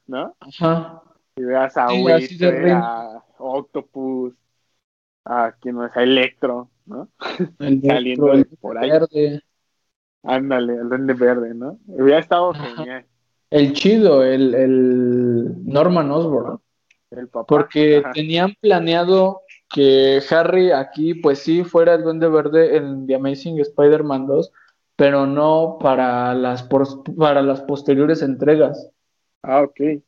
¿no? Ajá. Y veas a sí, a Octopus, a quien no es, a Electro, ¿no? Saliendo por ahí. Verde. Ándale, el Duende Verde, ¿no? Hubiera estado genial. El chido, el, el Norman Osborn. El papá. Porque tenían planeado que Harry aquí, pues sí, fuera el Duende Verde en The Amazing Spider-Man 2, pero no para las, para las posteriores entregas. Ah, ok.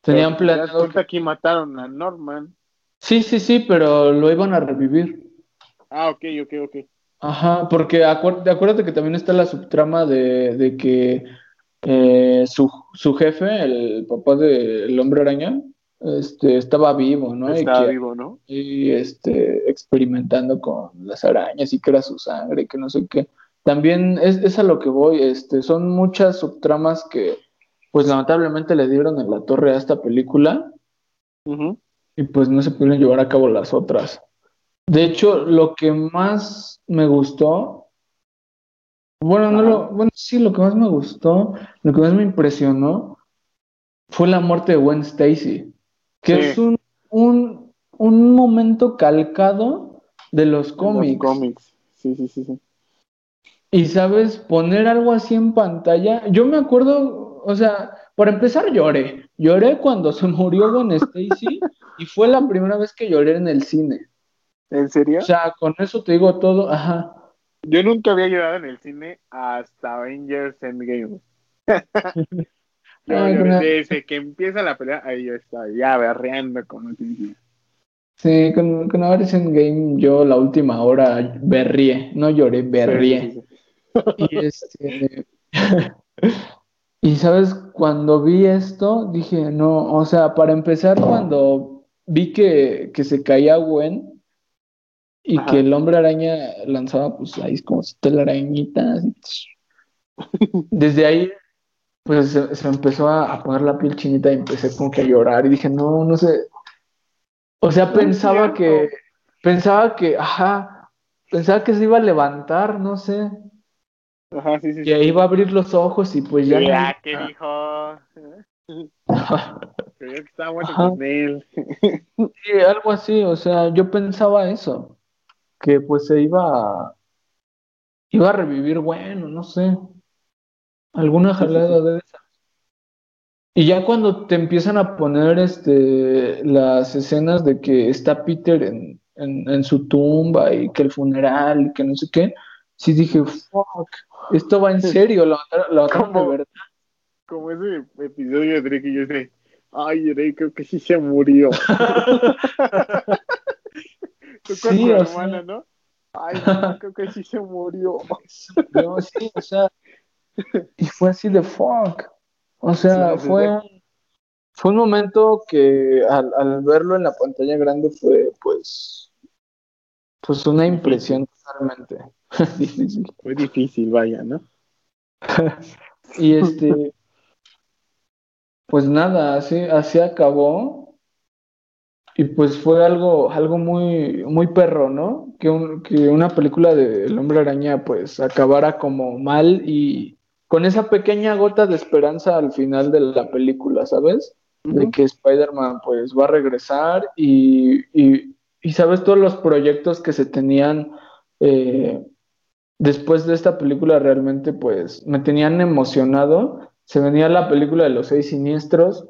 Tenían planeado. Que aquí mataron a Norman. Sí, sí, sí, pero lo iban a revivir. Ah, ok, ok, ok. Ajá, porque acuérdate que también está la subtrama de, de que eh, su, su, jefe, el papá del hombre araña, este, estaba vivo, ¿no? Estaba vivo, ¿no? Y este, experimentando con las arañas y que era su sangre y que no sé qué. También es, es a lo que voy, este, son muchas subtramas que, pues lamentablemente le dieron en la torre a esta película y pues no se pudieron llevar a cabo las otras. De hecho, lo que más me gustó, bueno, no lo, bueno, sí, lo que más me gustó, lo que más me impresionó fue la muerte de Gwen Stacy, que es un, un, un, momento calcado de los cómics. Los cómics, sí, sí, sí, sí. Y sabes, poner algo así en pantalla, yo me acuerdo, o sea, por empezar lloré, lloré cuando se murió Gwen Stacy y fue la primera vez que lloré en el cine. ¿En serio? O sea, con eso te digo todo, ajá. Yo nunca había llorado en el cine hasta Avengers Endgame. desde que empieza la pelea, ahí yo estaba ya berreando como te Sí, con, con Avengers Endgame yo la última hora berrié, no lloré, berrié. y este... y sabes, cuando vi esto, dije, no, o sea, para empezar, cuando vi que, que se caía Gwen, y que el hombre araña lanzaba pues ahí como si telarañitas. Desde ahí pues se, empezó a, poner la piel chinita y empecé como que a llorar y dije, no, no sé. O sea, pensaba que, pensaba que, ajá, pensaba que se iba a levantar, no sé. Ajá, sí, sí. Iba a abrir los ojos y pues ya. Ya, ¿qué dijo? Creo que estaba bueno con él. sí, algo así, o sea, yo pensaba eso que pues se iba a, iba a revivir, bueno, no sé, alguna jalada de esas. Y ya cuando te empiezan a poner este las escenas de que está Peter en, en, su tumba y que el funeral y que no sé qué, sí dije, fuck, esto va en serio, lo, lo de verdad. Como ese episodio de Drake y yo sé, ay, Drake creo que sí se murió. sí, hermana, ¿no? Ay, creo que sí se murió. No, sí, o sea, y fue así de fuck. O sea, fue, fue un momento que al, al, verlo en la pantalla grande fue, pues, pues una impresión totalmente difícil. Fue difícil, vaya, ¿no? y este, pues nada, así, así acabó y pues fue algo, algo muy, muy perro, ¿no? Que, que una película de El Hombre Araña pues acabara como mal y con esa pequeña gota de esperanza al final de la película, ¿sabes? De que Spider-Man pues va a regresar y, y, y, sabes todos los proyectos que se tenían eh, después de esta película realmente pues me tenían emocionado. Se venía la película de los seis siniestros,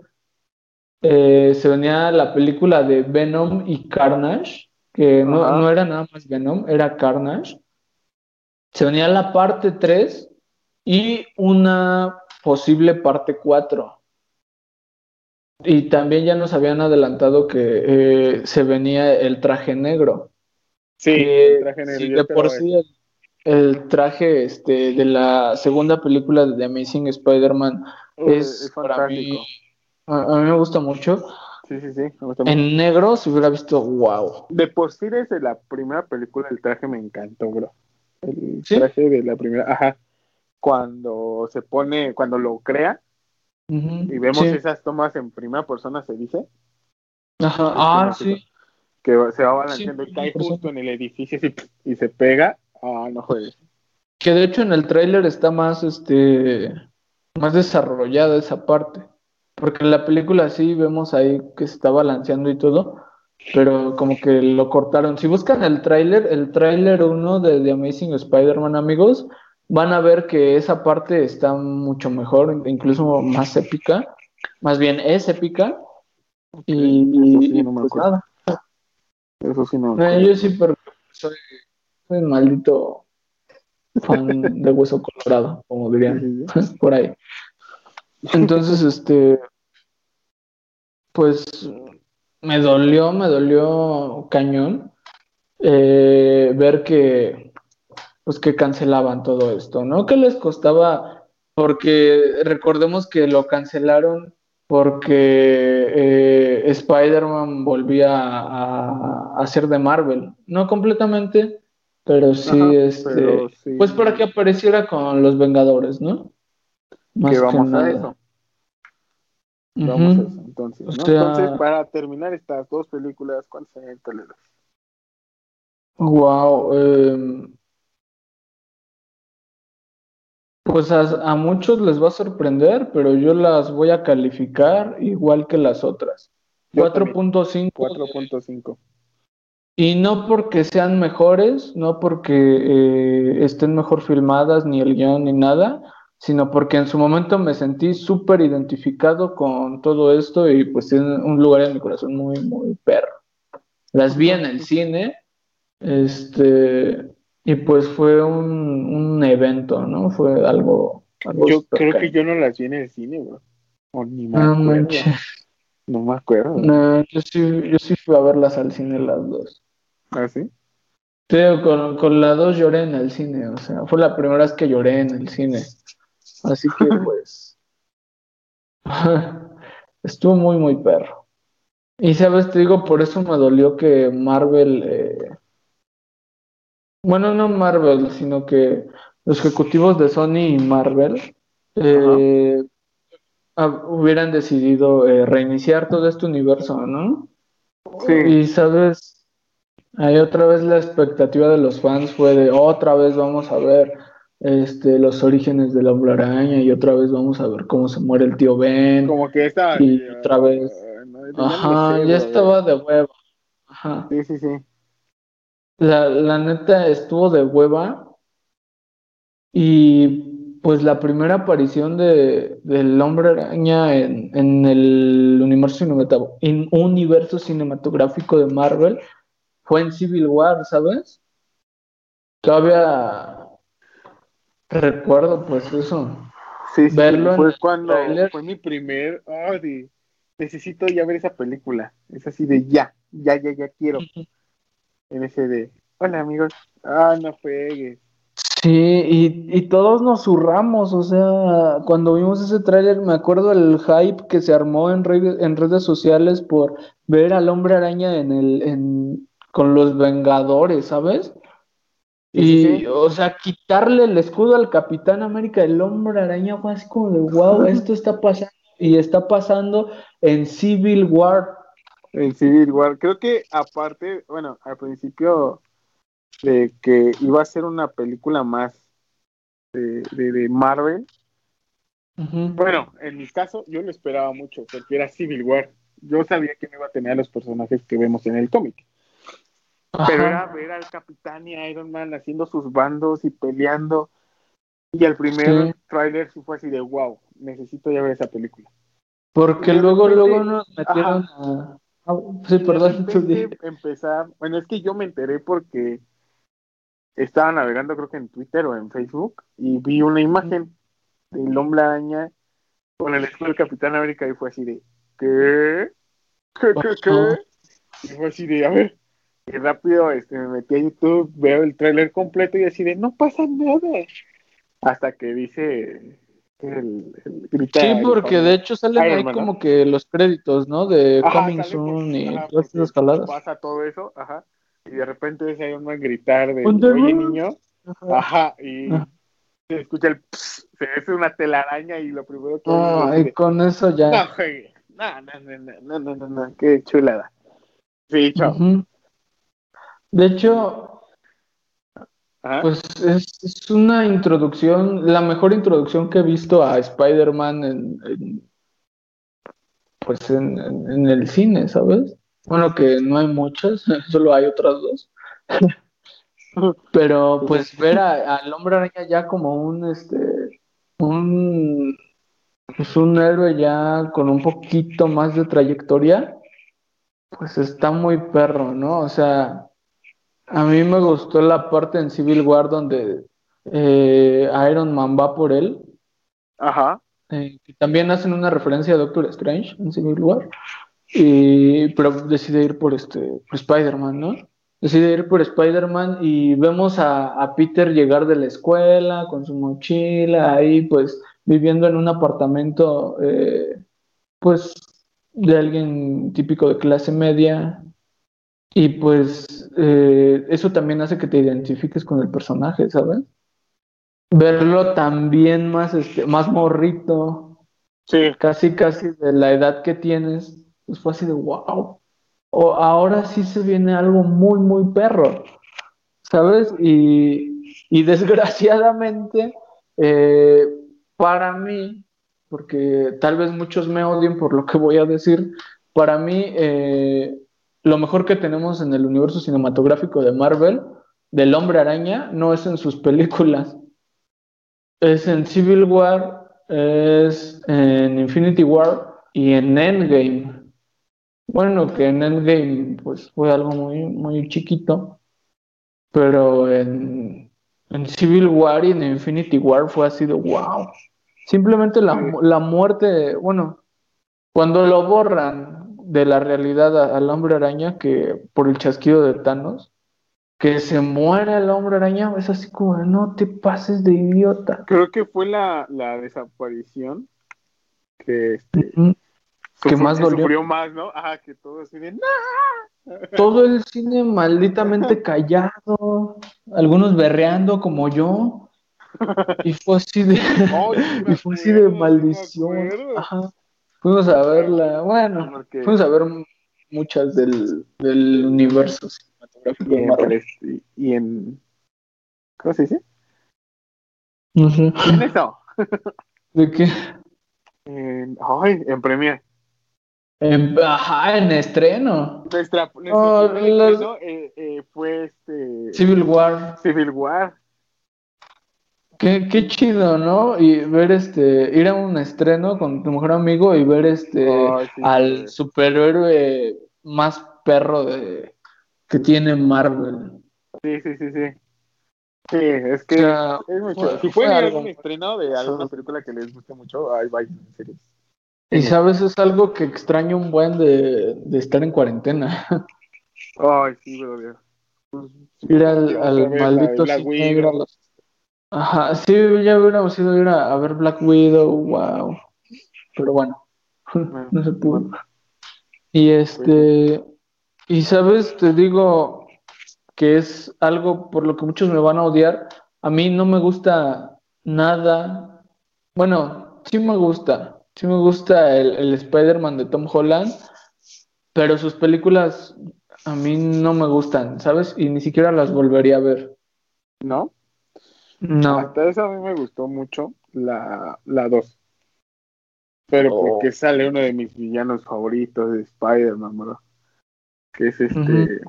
eh, se venía la película de Venom y Carnage, que no, no, era nada más Venom, era Carnage. Se venía la parte 3 y una posible parte 4. Y también ya nos habían adelantado que eh, se venía el traje negro. Sí, el traje negro. de por sí el, traje este, de la segunda película de The Amazing Spider-Man es, para mí. A, mí me gusta mucho. Sí, sí, sí. En negro se hubiera visto wow. De por sí desde la primera película el traje me encantó, bro. El traje de la primera, ajá. Cuando se pone, cuando lo crea, y vemos esas tomas en primera persona, se dice. Ajá, ah, sí. Que se va balanceando y cae justo en el edificio y, se pega. Ah, no juegues. Que de hecho en el tráiler está más, este, más desarrollada esa parte. Porque en la película sí vemos ahí que se está balanceando y todo, pero como que lo cortaron. Si buscan el tráiler, el tráiler 1 de The Amazing Spider-Man, amigos, van a ver que esa parte está mucho mejor, incluso más épica, más bien es épica. y, no me pues nada. Eso sí no. Eh, yo sí, pero soy, un maldito fan de hueso colorado, como dirían por ahí. Entonces, este, pues me dolió, me dolió cañón eh, ver que pues que cancelaban todo esto, ¿no? ¿Qué les costaba? Porque recordemos que lo cancelaron porque eh, Spider-Man volvía a, a, ser de Marvel, no completamente, pero sí, este, pues para que apareciera con los Vengadores, ¿no? Más que vamos a eso. Vamos a eso, entonces. ¿no? entonces, para terminar estas dos películas, ¿cuántos años le das? Wow, eh, Pues a, muchos les va a sorprender, pero yo las voy a calificar igual que las otras. 4.5. 4.5. Y no porque sean mejores, no porque eh, estén mejor filmadas, ni el guion, ni nada, sino porque en su momento me sentí súper identificado con todo esto y pues tiene un lugar en mi corazón muy, muy perro. Las vi en el cine, este, y pues fue un, un evento, ¿no? Fue algo. yo creo que yo no las vi en el cine, bro. O ni no, acuerdo. No me acuerdo. No, yo sí, yo sí fui a verlas al cine las dos. ¿Ah, sí? Sí, con, con las dos lloré en el cine, o sea, fue la primera vez que lloré en el cine. Así que pues. estuvo muy, muy perro. Y sabes, te digo, por eso me dolió que Marvel eh, bueno, no Marvel, sino que los ejecutivos de Sony y Marvel eh, hubieran decidido eh, reiniciar todo este universo, ¿no? Sí. Y sabes, ahí otra vez la expectativa de los fans fue de otra vez vamos a ver este, los orígenes de la hombre araña y otra vez vamos a ver cómo se muere el tío Ben. Como que esta. Y otra vez. ajá, ya estaba de huevo. Ajá. Sí, sí, sí. La, la neta estuvo de hueva. Y pues la primera aparición de, del hombre araña en, en el universo, en universo cinematográfico de Marvel fue en Civil War, ¿sabes? Todavía recuerdo pues eso. Sí, sí, Verlo fue cuando fue mi primer, necesito ya ver esa película. Es así de ya, ya, ya, ya quiero en ese de, hola amigos, ah, no pegues. Sí, y, y, todos nos zurramos, o sea, cuando vimos ese tráiler me acuerdo el hype que se armó en, en redes sociales por ver al hombre araña en el, en, con los Vengadores, ¿sabes? Y, o sea, quitarle el escudo al Capitán América, el hombre araña fue así como de, wow, esto está pasando, y está pasando en Civil War. En Civil War. Creo que aparte, bueno, al principio de que iba a ser una película más de, de, Marvel. Bueno, en mi caso, yo lo esperaba mucho, porque era Civil War. Yo sabía que no iba a tener a los personajes que vemos en el cómic. Pero era ver al Capitán y Iron Man haciendo sus bandos y peleando. Y el primer tráiler sí fue así de wow, necesito ya ver esa película. Porque luego, luego nos metieron a... sí, perdón. Empezar, bueno, es que yo me enteré porque estaba navegando creo que en Twitter o en Facebook y vi una imagen del hombre araña con el escudo del Capitán América y fue así de ¿qué? ¿qué, qué, qué? Y fue así de, a ver, y rápido este, me metí a YouTube, veo el tráiler completo y así de, no pasa nada. Hasta que dice el, el Sí, porque de hecho salen ahí como que los créditos, ¿no? De Coming Soon y todas esas escaladas. Pasa todo eso, ajá. Y de repente ves a Iron gritar de, oye niño, ajá, y se escucha el pss, se ve una telaraña y lo primero que... Ah, y con eso ya... No, no, no, no, no, no, no, qué chulada. Sí, chao. De hecho, pues es, una introducción, la mejor introducción que he visto a Spider-Man en, pues en, el cine, ¿sabes? Bueno, que no hay muchas, solo hay otras dos. Pero pues ver al hombre araña ya como un este un pues un héroe ya con un poquito más de trayectoria, pues está muy perro, ¿no? O sea, a mí me gustó la parte en Civil War donde eh, Iron Man va por él. Ajá. Eh, también hacen una referencia a Doctor Strange en Civil War. Y, pero decide ir por este por Spider-Man, ¿no? Decide ir por Spider-Man y vemos a, Peter llegar de la escuela con su mochila, ahí pues viviendo en un apartamento, eh, pues de alguien típico de clase media, y pues eh, eso también hace que te identifiques con el personaje, ¿sabes? Verlo también más, este, más morrito, sí. casi, casi de la edad que tienes, pues fue así de wow. O ahora sí se viene algo muy, muy perro, ¿sabes? Y, y desgraciadamente, eh, para mí, porque tal vez muchos me odien por lo que voy a decir, para mí eh, lo mejor que tenemos en el universo cinematográfico de Marvel, del hombre araña, no es en sus películas. Es en Civil War, es en Infinity War y en Endgame. Bueno, que en Endgame pues fue algo muy, muy chiquito, pero en, en Civil War y en Infinity War fue así de wow. Simplemente la, la muerte, bueno, cuando lo borran de la realidad al hombre araña que por el chasquido de Thanos, que se muera el hombre araña, es así como, no te pases de idiota. Creo que fue la, la desaparición que, este, que más dolió. Sufrió más, ¿no? Ajá, que todo así de, Todo el cine malditamente callado, algunos berreando como yo. Y fue así de, y fue así de maldición. Ajá. Fuimos a verla, bueno, fuimos a ver muchas del, del universo cinematográfico. Y en, y en, ¿Cómo se dice? No sé. ¿En eso? ¿De qué? En, ay, en Premiere. En, ajá, en estreno. Nuestra, nuestro eh, eh, fue este. Civil War. Civil War. Qué, qué chido, ¿no? Y ver este, ir a un estreno con tu mejor amigo y ver este al superhéroe más perro de que tiene Marvel. Sí, sí, sí, sí. Sí, es que es mucho. si pueden ir a un estreno de alguna película que les guste mucho, ahí vayan, en serio. Y sabes, es algo que extraño un buen de, de estar en cuarentena. Ay, sí, pues, ir al, al maldito cine, Ajá, sí, ya hubiéramos ido a ir a, ver Black Widow, wow. Pero bueno, no se pudo. Y este, y sabes, te digo que es algo por lo que muchos me van a odiar. A mí no me gusta nada. Bueno, sí me gusta. Sí me gusta el, el Spider-Man de Tom Holland, pero sus películas a mí no me gustan, ¿sabes? Y ni siquiera las volvería a ver. ¿No? No. Hasta esa a mí me gustó mucho la 2. Pero oh. porque sale uno de mis villanos favoritos de Spider-Man, bro. Que es este.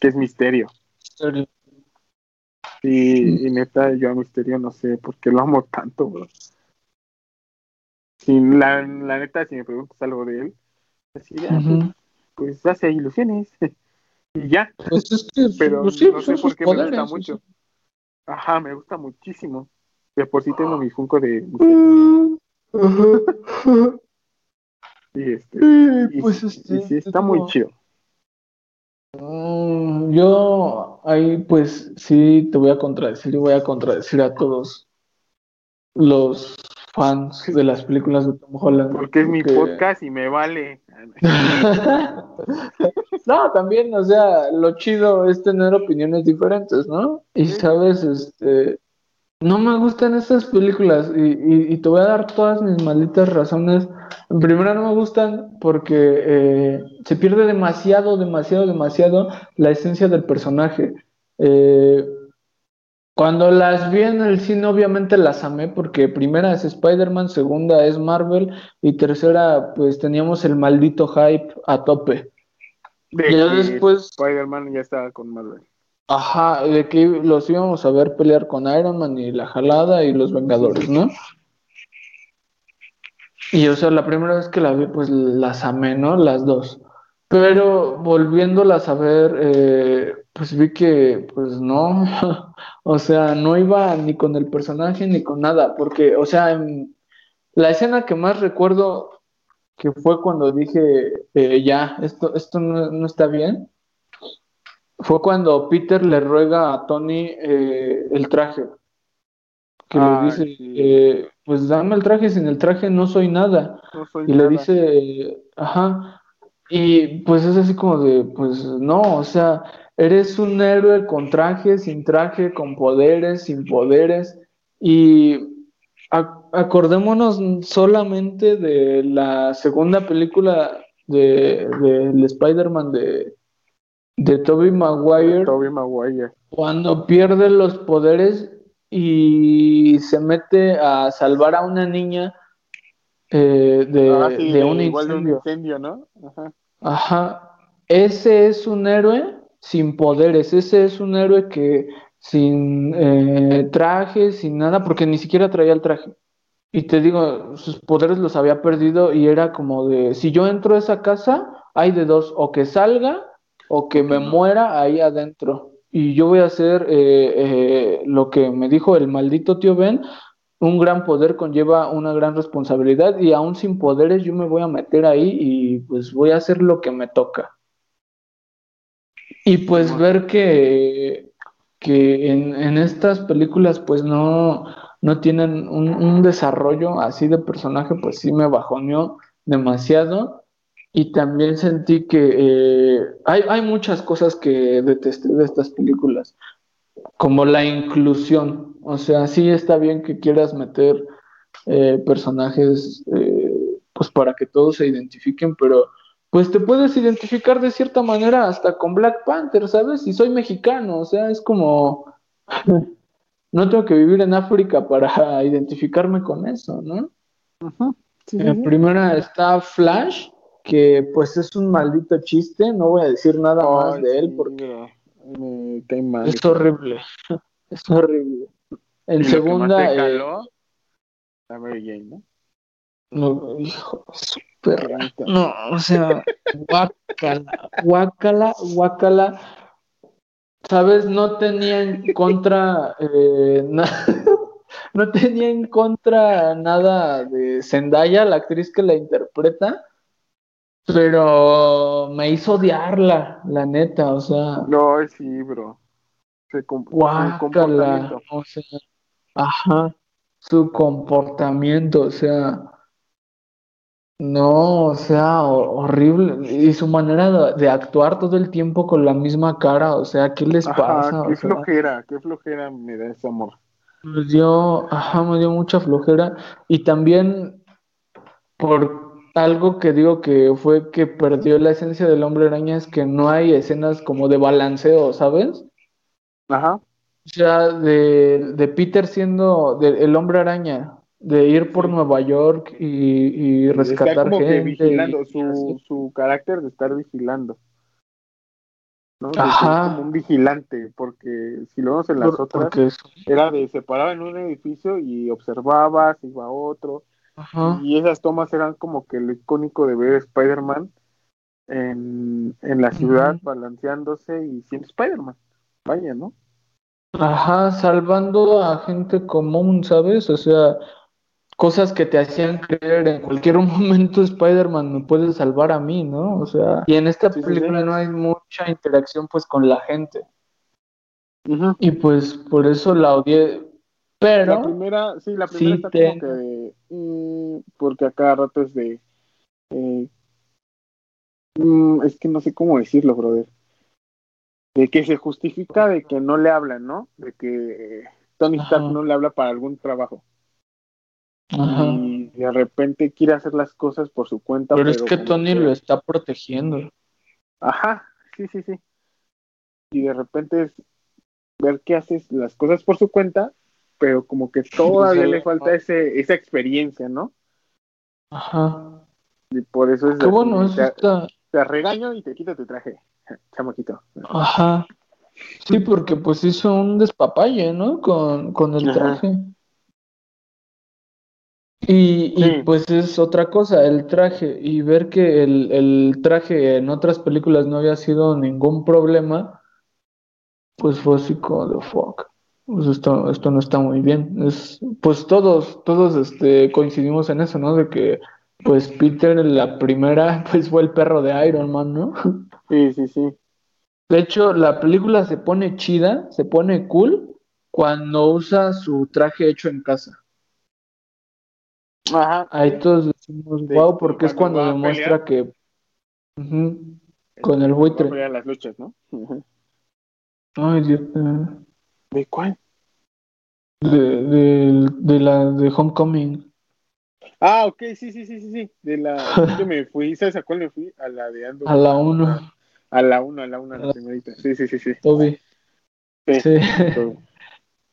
que es Misterio. Misterio. Y, y, neta, yo a Misterio no sé por qué lo amo tanto, bro. Sin la, la neta, si me preguntas algo de él, así, uh pues, hace ilusiones. y ya. Pues es que, pero pues no sé por qué me gusta mucho. Ajá, me gusta muchísimo. De por sí tengo mi Funko de. y este. Y, pues este, sí, está muy chido. Mm, yo ahí pues sí te voy a contradecir y voy a contradecir a todos los fans de las películas de Tom Holland. Porque es mi podcast y me vale. no, también, o sea, lo chido es tener opiniones diferentes, ¿no? Y sabes, este, no me gustan estas películas y, te voy a dar todas mis malditas razones. En primera no me gustan porque eh, se pierde demasiado, demasiado, demasiado la esencia del personaje. Eh, cuando las vi en el cine obviamente las amé porque primera es Spider-Man, segunda es Marvel y tercera pues teníamos el maldito hype a tope. De ya después Spider-Man ya estaba con Marvel. Ajá, de que los íbamos a ver pelear con Iron Man y la jalada y los Vengadores, ¿no? Y o sea, la primera vez que la vi, pues las amé, ¿no? Las dos. Pero volviéndolas a ver, eh, pues vi que, pues no, o sea, no iba ni con el personaje ni con nada, porque, o sea, la escena que más recuerdo que fue cuando dije, eh, ya, esto, esto no, está bien, fue cuando Peter le ruega a Tony eh, el traje. Que le dice, eh, pues dame el traje, sin el traje no soy nada. y le dice, ajá. Y pues es así como de, pues no, o sea, eres un héroe con traje, sin traje, con poderes, sin poderes. Y acordémonos solamente de la segunda película de, de, Spider-Man de, de Tobey Maguire, Maguire. Cuando pierde los poderes y se mete a salvar a una niña eh, de, ah, de, un incendio. ¿no? Ajá. Ajá. Ese es un héroe sin poderes. Ese es un héroe que sin eh, traje, sin nada, porque ni siquiera traía el traje. Y te digo, sus poderes los había perdido y era como de, si yo entro a esa casa, hay de dos, o que salga o que me muera ahí adentro. Y yo voy a hacer eh, eh, lo que me dijo el maldito tío Ben, un gran poder conlleva una gran responsabilidad y aún sin poderes yo me voy a meter ahí y pues voy a hacer lo que me toca. Y pues ver que, que en, estas películas pues no, no tienen un, un, desarrollo así de personaje, pues sí me bajoneó demasiado. Y también sentí que eh, hay, hay muchas cosas que detesté de estas películas, como la inclusión. O sea, sí está bien que quieras meter eh, personajes eh, pues para que todos se identifiquen, pero pues te puedes identificar de cierta manera hasta con Black Panther, ¿sabes? Y soy mexicano, o sea, es como... no tengo que vivir en África para identificarme con eso, ¿no? En primera está Flash, que pues es un maldito chiste, no voy a decir nada más de él porque es horrible, es horrible. En segunda... Eh, ¿no? No, hijo, super. No, o sea, guácala, guácala, guácala. ¿Sabes? No tenía en contra eh, no tenía en contra nada de Zendaya, la actriz que la interpreta, pero me hizo odiarla, la neta, o sea. No, sí, bro. Se comportamiento. O sea, ajá, su comportamiento, o sea. No, o sea, horrible. Y su manera de, actuar todo el tiempo con la misma cara, o sea, ¿qué les pasa? Qué flojera, qué flojera me da ese amor. Me dio, ajá, me dio mucha flojera. Y también por algo que digo que fue que perdió la esencia del hombre araña es que no hay escenas como de balanceo, ¿sabes? Ajá. O sea, de, de Peter siendo el hombre araña, de ir por Nueva York y, y rescatar gente. vigilando, su, su carácter de estar vigilando. ¿no? Ajá. como un vigilante, porque si lo vemos en las otras, era de se paraba en un edificio y observaba, se iba a otro, y esas tomas eran como que lo icónico de ver a Spider-Man en, en, la ciudad balanceándose y siendo Spider-Man. Vaya, ¿no? Ajá, salvando a gente común, ¿sabes? O sea, cosas que te hacían creer en cualquier momento Spider-Man me puede salvar a mí, ¿no? O sea, y en esta película no hay mucha interacción pues con la gente. Y pues por eso la odié. Pero la primera, sí, la primera está como que mm, porque a cada rato es de eh, mm, es que no sé cómo decirlo, brother. De que se justifica de que no le hablan, ¿no? De que Tony Stark no le habla para algún trabajo y de repente quiere hacer las cosas por su cuenta. Pero, es que Tony lo está protegiendo. Ajá, sí, sí, sí. Y de repente es ver que haces las cosas por su cuenta, pero como que todavía le falta ese, esa experiencia, ¿no? Ajá. Y por eso es... Qué bueno, te, te regaño y te quito tu traje, chamaquito. Ajá. Sí, porque pues hizo un despapalle, ¿no? Con, con el traje. Y, pues es otra cosa, el traje, y ver que el, el, traje en otras películas no había sido ningún problema, pues fue así como de fuck. Pues esto, esto no está muy bien. Es, pues todos, todos este, coincidimos en eso, ¿no? De que pues Peter la primera pues fue el perro de Iron Man, ¿no? Sí, sí, sí. De hecho, la película se pone chida, se pone cool cuando usa su traje hecho en casa. Ajá. Ahí todos decimos wow porque es cuando demuestra que con el buitre. las luchas, ¿no? Ay, Dios. ¿De cuál? De, de, de, la de Homecoming. Ah, ok, sí, sí, sí, sí, sí. De la. yo me fui, ¿sabes a cuál me fui? A la de Ando. A la 1. A la 1, a la 1, la primerita. Sí, sí, sí, sí. Toby. Sí. sí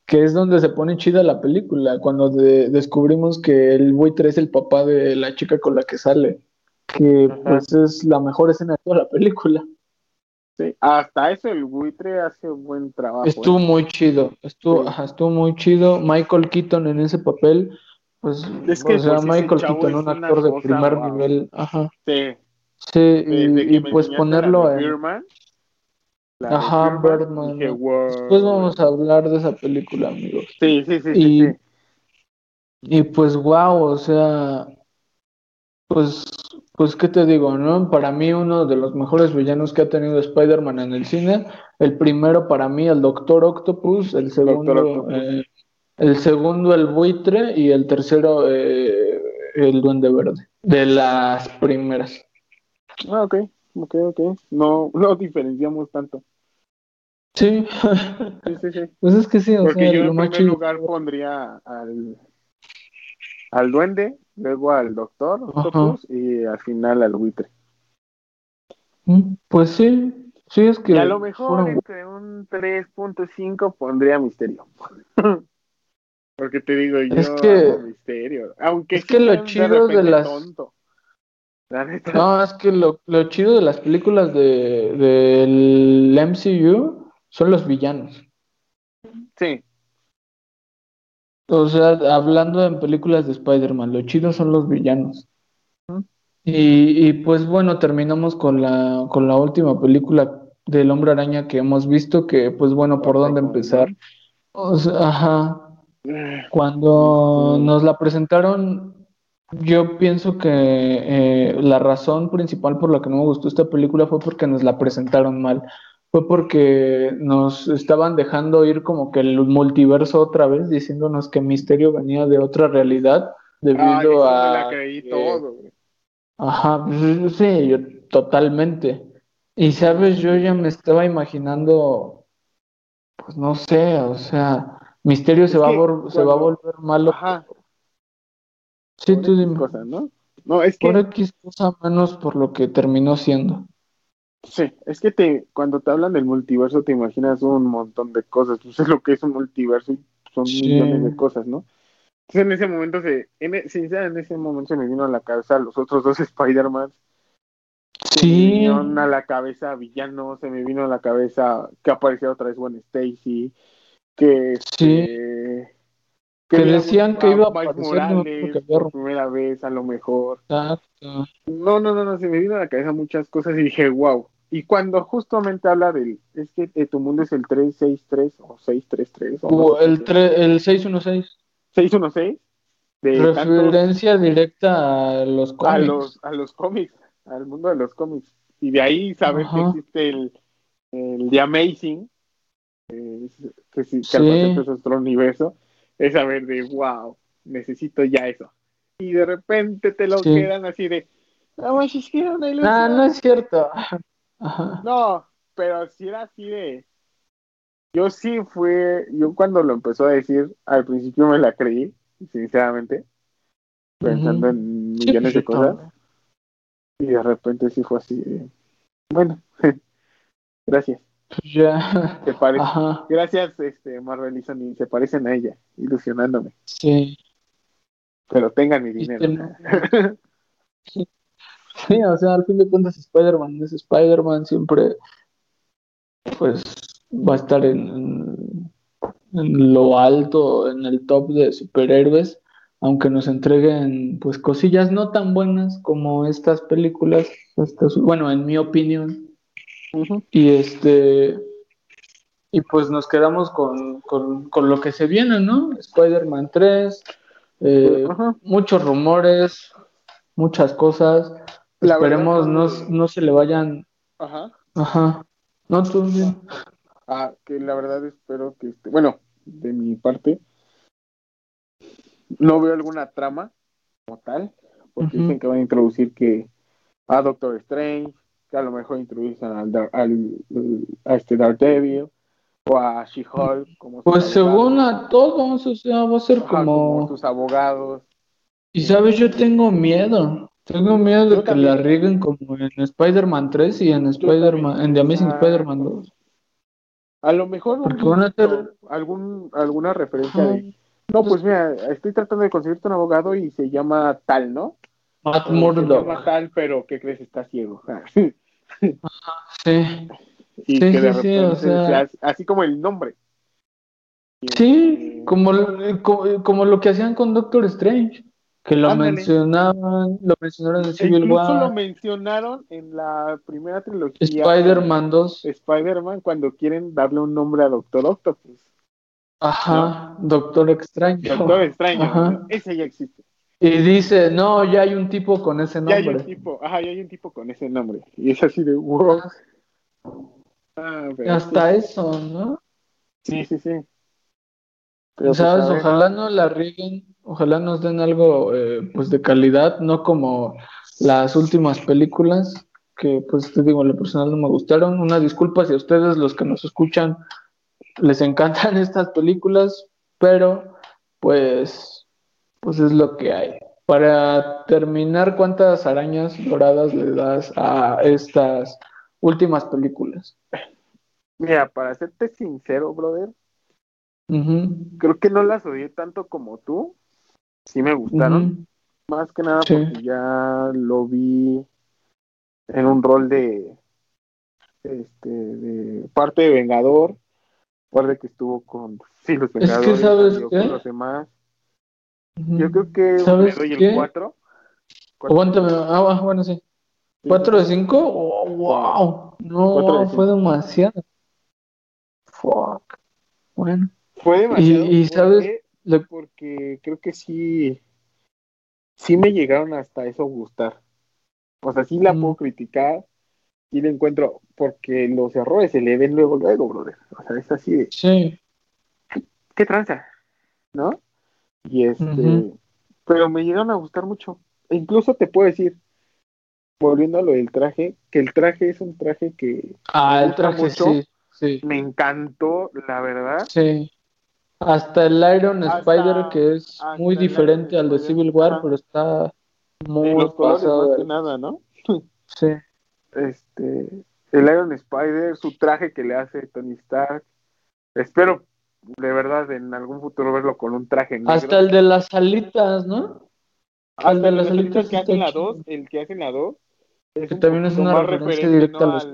que es donde se pone chida la película, cuando descubrimos que el buitre es el papá de la chica con la que sale, que pues es la mejor escena de toda la película. Sí, hasta eso el buitre hace un buen trabajo. Estuvo ¿eh? muy chido, estuvo, estuvo muy chido. Michael Keaton en ese papel, pues, es que, o sea, Michael Keaton, un actor de primer nivel, ajá. Sí. Sí, y, pues ponerlo en... Ajá, Birdman. Después vamos a hablar de esa película, amigos. Sí, sí, sí. Y, y pues, wow, o sea, pues, pues, ¿qué te digo, no? Para mí, uno de los mejores villanos que ha tenido Spider-Man en el cine. El primero, para mí, el Doctor Octopus. El segundo, eh, el segundo, el buitre. Y el tercero, eh, el Duende Verde. De las primeras. Ah, ok. Ok, ok. No, no diferenciamos tanto. Sí. sí, sí, sí. Pues es que sí, o Porque yo en primer lugar pondría al, al duende, luego al doctor y al final al buitre. Mm, pues sí, sí es que... Y a lo mejor entre un 3.5 pondría misterio. Porque te digo, yo es que, misterio. Aunque es que lo chido de, las... Tonto. No, es que lo, lo chido de las películas de, del MCU son los villanos. Sí. O sea, hablando en películas de Spider-Man, lo chido son los villanos. Y, y, pues bueno, terminamos con la, con la última película del Hombre Araña que hemos visto, que pues bueno, ¿por dónde empezar? O sea, ajá. Eh, Cuando nos la presentaron, yo pienso que eh, la razón principal por la que no me gustó esta película fue porque nos la presentaron mal. Fue porque nos estaban dejando ir como que el multiverso otra vez, diciéndonos que Misterio venía de otra realidad debido a... La creí todo, Ajá, pues, sí, yo totalmente. Y sabes, yo ya me estaba imaginando, pues no sé, o sea, Misterio se, va, a se va a volver malo. Ajá. Sí, tú dime. ¿no? No, es que... Por X cosa menos por lo que terminó siendo. Sí, es que te, cuando te hablan del multiverso te imaginas un montón de cosas. Tú sabes lo que es un multiverso y son millones de cosas, ¿no? Entonces en ese momento se, en, e, en ese momento se me vino a la cabeza los otros dos Spider-Man. Se me vinieron a la cabeza villanos, se me vino a la cabeza que aparecía otra vez Gwen Stacy, que... Sí. Este, que, decían que iba a aparecer Morales por primera vez, a lo mejor. Exacto. No, no, no, no, se me vino a la cabeza muchas cosas y dije, wow. Y cuando justamente habla del, es que eh, tu mundo es el 363 o 633. O, el, el 616. 616. De Referencia directa a los cómics. A los, a los cómics, al mundo de los cómics. Y de ahí saber que existe el, el The Amazing, que, que, sí, que es otro universo es saber de, wow, necesito ya eso. Y de repente te lo quedan así de, no, es Ah, no es cierto. No, pero si era así de, yo sí fue, yo cuando lo empezó a decir, al principio me la creí, sinceramente, pensando en millones de cosas. Y de repente sí fue así de, bueno, gracias. Ya. Se parece. Gracias, este, Marvel y Sony. Se parecen a ella, ilusionándome. Sí. Pero tengan mi dinero. sí, o sea, al fin de cuentas, Spider-Man es Spider-Man. Siempre, pues, va a estar en, en lo alto, en el top de superhéroes. Aunque nos entreguen, pues, cosillas no tan buenas como estas películas. Estas, bueno, en mi opinión y este. Y pues nos quedamos con, con, lo que se viene, ¿no? Spider-Man 3, eh, muchos rumores, muchas cosas. Esperemos no, no se le vayan. Ajá. Ajá. No, tú bien. Ah, que la verdad espero que. Este, bueno, de mi parte, no veo alguna trama como tal, porque dicen que van a introducir que a Doctor Strange, que a lo mejor introducen al, al, a este Daredevil o a She-Hulk como pues según a todos o sea va a ser como... sus abogados. Y sabes yo tengo miedo tengo miedo de que la rieguen como en Spider-Man 3 y en Spider-Man en The Amazing Spider-Man 2 a lo mejor Porque van a tener... algún alguna referencia de no pues mira estoy tratando de conseguirte un abogado y se llama tal no Matt Murdock. pero ¿qué crees? Está ciego. sí. Y que de repente, así como el nombre. Sí, este, como, como, lo que hacían con Doctor Strange, que lo mencionaban, lo mencionaron en Civil War. lo mencionaron en la primera trilogía. Spider-Man 2. Spider-Man cuando quieren darle un nombre a Doctor Octopus. Ajá, Doctor Extraño. Doctor Extraño, ese ya existe. Y dice, no, ya hay un tipo con ese nombre. Ya hay un tipo, ajá, ya hay un tipo con ese nombre. Y es así de, wow. Ah, Hasta eso, ¿no? Sí, sí, sí. Pero ¿Sabes? Pues, ojalá no la rieguen, ojalá nos den algo eh, pues de calidad, no como las últimas películas, que pues te digo, lo personal no me gustaron. Una disculpa si a ustedes, los que nos escuchan, les encantan estas películas, pero pues pues es lo que hay. Para terminar, ¿cuántas arañas doradas le das a estas últimas películas? Mira, para serte sincero, brother, creo que no las odié tanto como tú. Sí me gustaron. Más que nada porque ya lo vi en un rol de este de parte de Vengador. Recuerda que estuvo con sí, los Vengadores, es que sabes con los demás. Yo creo que me doy el 4. Aguántame, ah, bueno, sí. ¿4 de 5? Oh, wow. No, fue demasiado. Fuck. Bueno. Fue demasiado. Y, sabes. Porque creo que sí. Sí me llegaron hasta eso a gustar. O sea, sí la puedo criticar. Y le encuentro. Porque los errores se le ven luego, luego, brother. O sea, es así de. Sí. ¿Qué tranza? ¿No? Y este, pero me llegaron a gustar mucho. E incluso te puedo decir, volviendo a lo del traje, que el traje es un traje que ah, el traje sí, sí. Me encantó, la verdad. Sí. Hasta el Iron Spider, que es muy diferente al de Civil War, pero está muy los pasado. de nada, ¿no? sí. Este, el Iron Spider, su traje que le hace Tony Stark. Espero de verdad en algún futuro verlo con un traje negro. Hasta el de las alitas, ¿no? Hasta el de las alitas que hacen la 2, el que hacen la 2, que también es una referencia directa a los...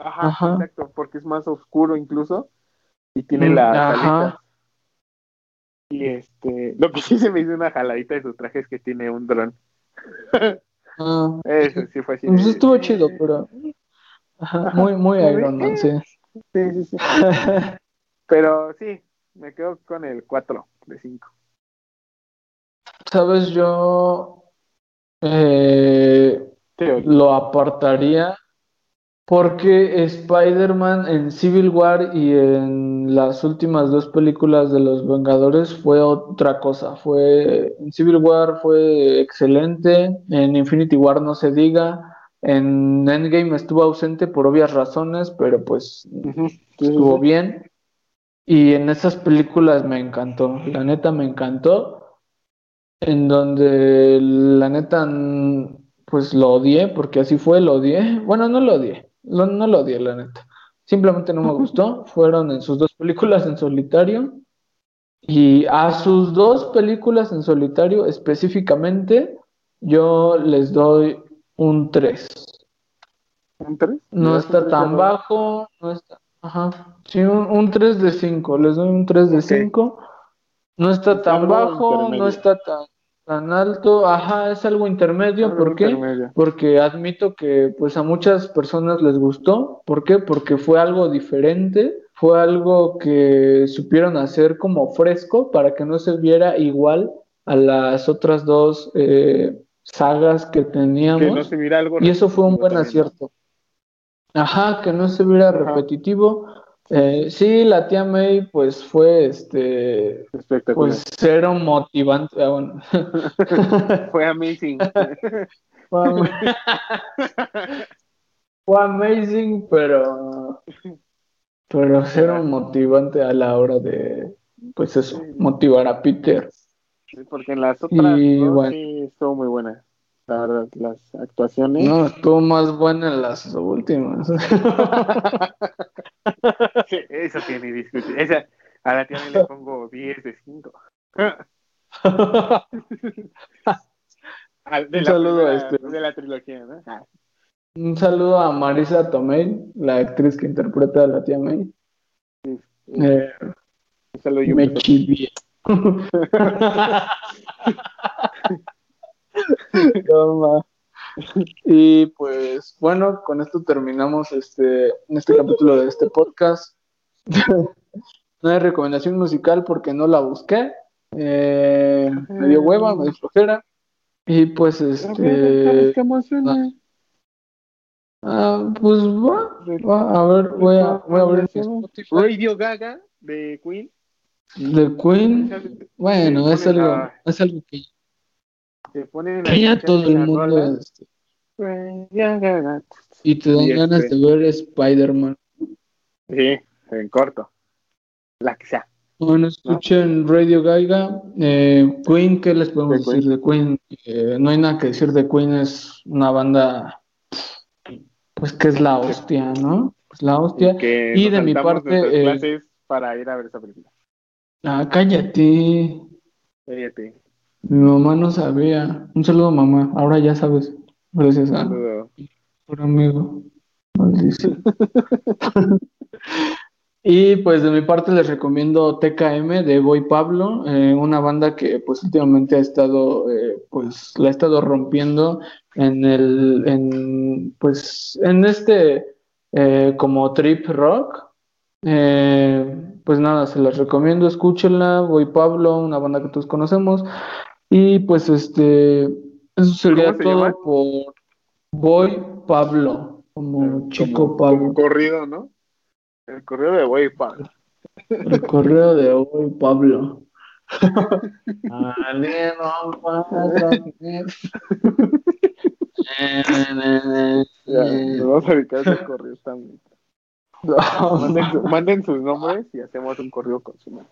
Ajá, exacto, porque es más oscuro incluso y tiene mm, la ajá. Y este, lo que sí se me hizo una jaladita de su traje es que tiene un dron. Ah, Eso sí fue así. Pues estuvo chido, pero ajá, muy, muy Iron Man, sí. Sí, sí, sí. pero sí, me quedo con el 4 de 5. Sabes, yo eh, lo apartaría porque Spider-Man en Civil War y en las últimas dos películas de los Vengadores fue otra cosa. Fue en Civil War fue excelente, en Infinity War no se diga, en Endgame estuvo ausente por obvias razones, pero pues estuvo bien. Y en esas películas me encantó, la neta me encantó. En donde la neta pues lo odié, porque así fue, lo odié. Bueno, no lo odié, no, no lo odié, la neta. Simplemente no me gustó. Fueron en sus dos películas en solitario. Y a sus dos películas en solitario específicamente, yo les doy un 3. ¿Un 3? No está tan bajo, no está. Ajá. Sí, un, 3 de 5. Les doy un 3 de 5. No está tan bajo, no está tan tan alto, ajá, es algo intermedio, ¿por qué? Porque admito que pues a muchas personas les gustó, ¿por qué? Porque fue algo diferente, fue algo que supieron hacer como fresco para que no se viera igual a las otras dos eh, sagas que teníamos. y eso fue un buen acierto. Ajá, que no se viera repetitivo. Eh, sí, la tía May, pues fue este. Pues cero motivante. Ah, fue amazing. fue, amazing, pero. Pero cero motivante a la hora de. Pues eso, motivar a Peter. Sí, porque en las otras sí estuvo muy buena. La verdad, las actuaciones. No, estuvo más buena en las últimas. eso tiene discusión. Esa, a la tía le pongo 10 de 5. Un saludo a este. De la trilogía, ¿no? Ah. Un saludo a Marisa Tomei, la actriz que interpreta a la tía May. Sí, Eh, un saludo yo. Me Y pues bueno, con esto terminamos este, este capítulo de este podcast. no hay recomendación musical porque no la busqué. Eh, me dio hueva, me dio flojera. Y pues este. Ah, pues va, a ver, voy a, voy a ver Radio Gaga de Queen. De Queen, bueno, es algo, es algo que que ya todo el mundo este, y te dan ganas este de ver Spider-Man. Sí, en corto. La que sea. Bueno, escuchen Radio Gaiga. Eh, Queen, ¿qué les podemos decir de Queen? Eh, no hay nada que decir de Queen, es una banda, pues que es la hostia, ¿no? Pues la hostia. Y, de mi parte. Eh, para ir a ver esa película. Ah, cállate. Cállate. Mi mamá no sabía. Un saludo, mamá. Ahora ya sabes. Gracias a por amigo. Y pues de mi parte les recomiendo TKM de Boy Pablo, eh, una banda que pues últimamente ha estado, eh, pues la ha estado rompiendo en el, en, pues en este eh, como trip rock. pues nada, se las recomiendo, escúchenla, Boy Pablo, una banda que todos conocemos. Y pues este, eso sería todo por Boy Pablo, como chico Pablo. Como corrido, ¿no? El correo de Boy Pablo. El correo de Boy Pablo. ya, nos vamos a dedicar a correo también. manden, manden, sus nombres y hacemos un correo con su nombre.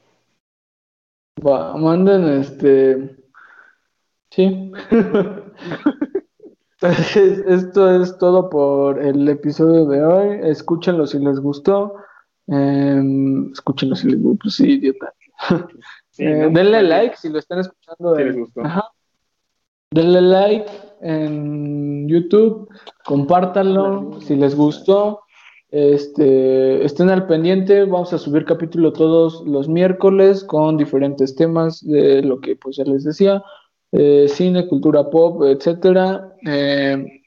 Va, manden este Sí. Esto es todo por el episodio de hoy. Escúchenlo si les gustó. Eh, escúchenlo si les gustó. Pues sí, idiota. Eh, denle like si lo están escuchando. Si les gustó. Denle like en YouTube, compártanlo si les gustó. Este, estén al pendiente, vamos a subir capítulo todos los miércoles con diferentes temas de lo que pues ya les decía, eh, cine, cultura pop, etcétera. Eh,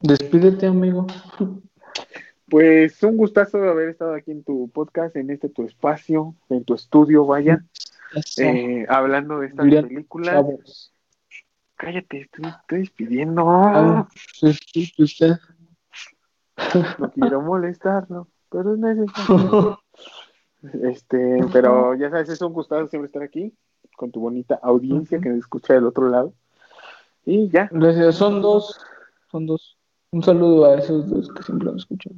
despídete, amigo. Pues un gustazo de haber estado aquí en tu podcast, en este tu espacio, en tu estudio, vaya, eh, hablando de estas películas. Cállate, estoy, estoy despidiendo. Ah, usted. No quiero molestarlo, pero es necesario. Este, pero ya sabes, es un gustazo siempre estar aquí con tu bonita audiencia que me escucha del otro lado. Y ya. Gracias, son dos, son dos. Un saludo a esos dos que siempre me escuchan.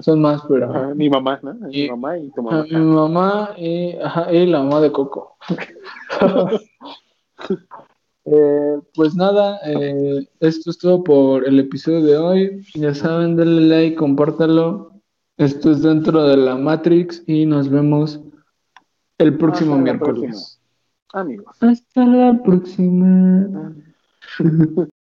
son más, pero. mi mamá, ¿no? mi mamá y tu mamá. mi mamá y, y la mamá de Coco. Eh, pues nada, eh, esto es todo por el episodio de hoy. Ya saben, denle like, compártalo. Esto es dentro de la Matrix y nos vemos el próximo miércoles. Amigos. Hasta la próxima.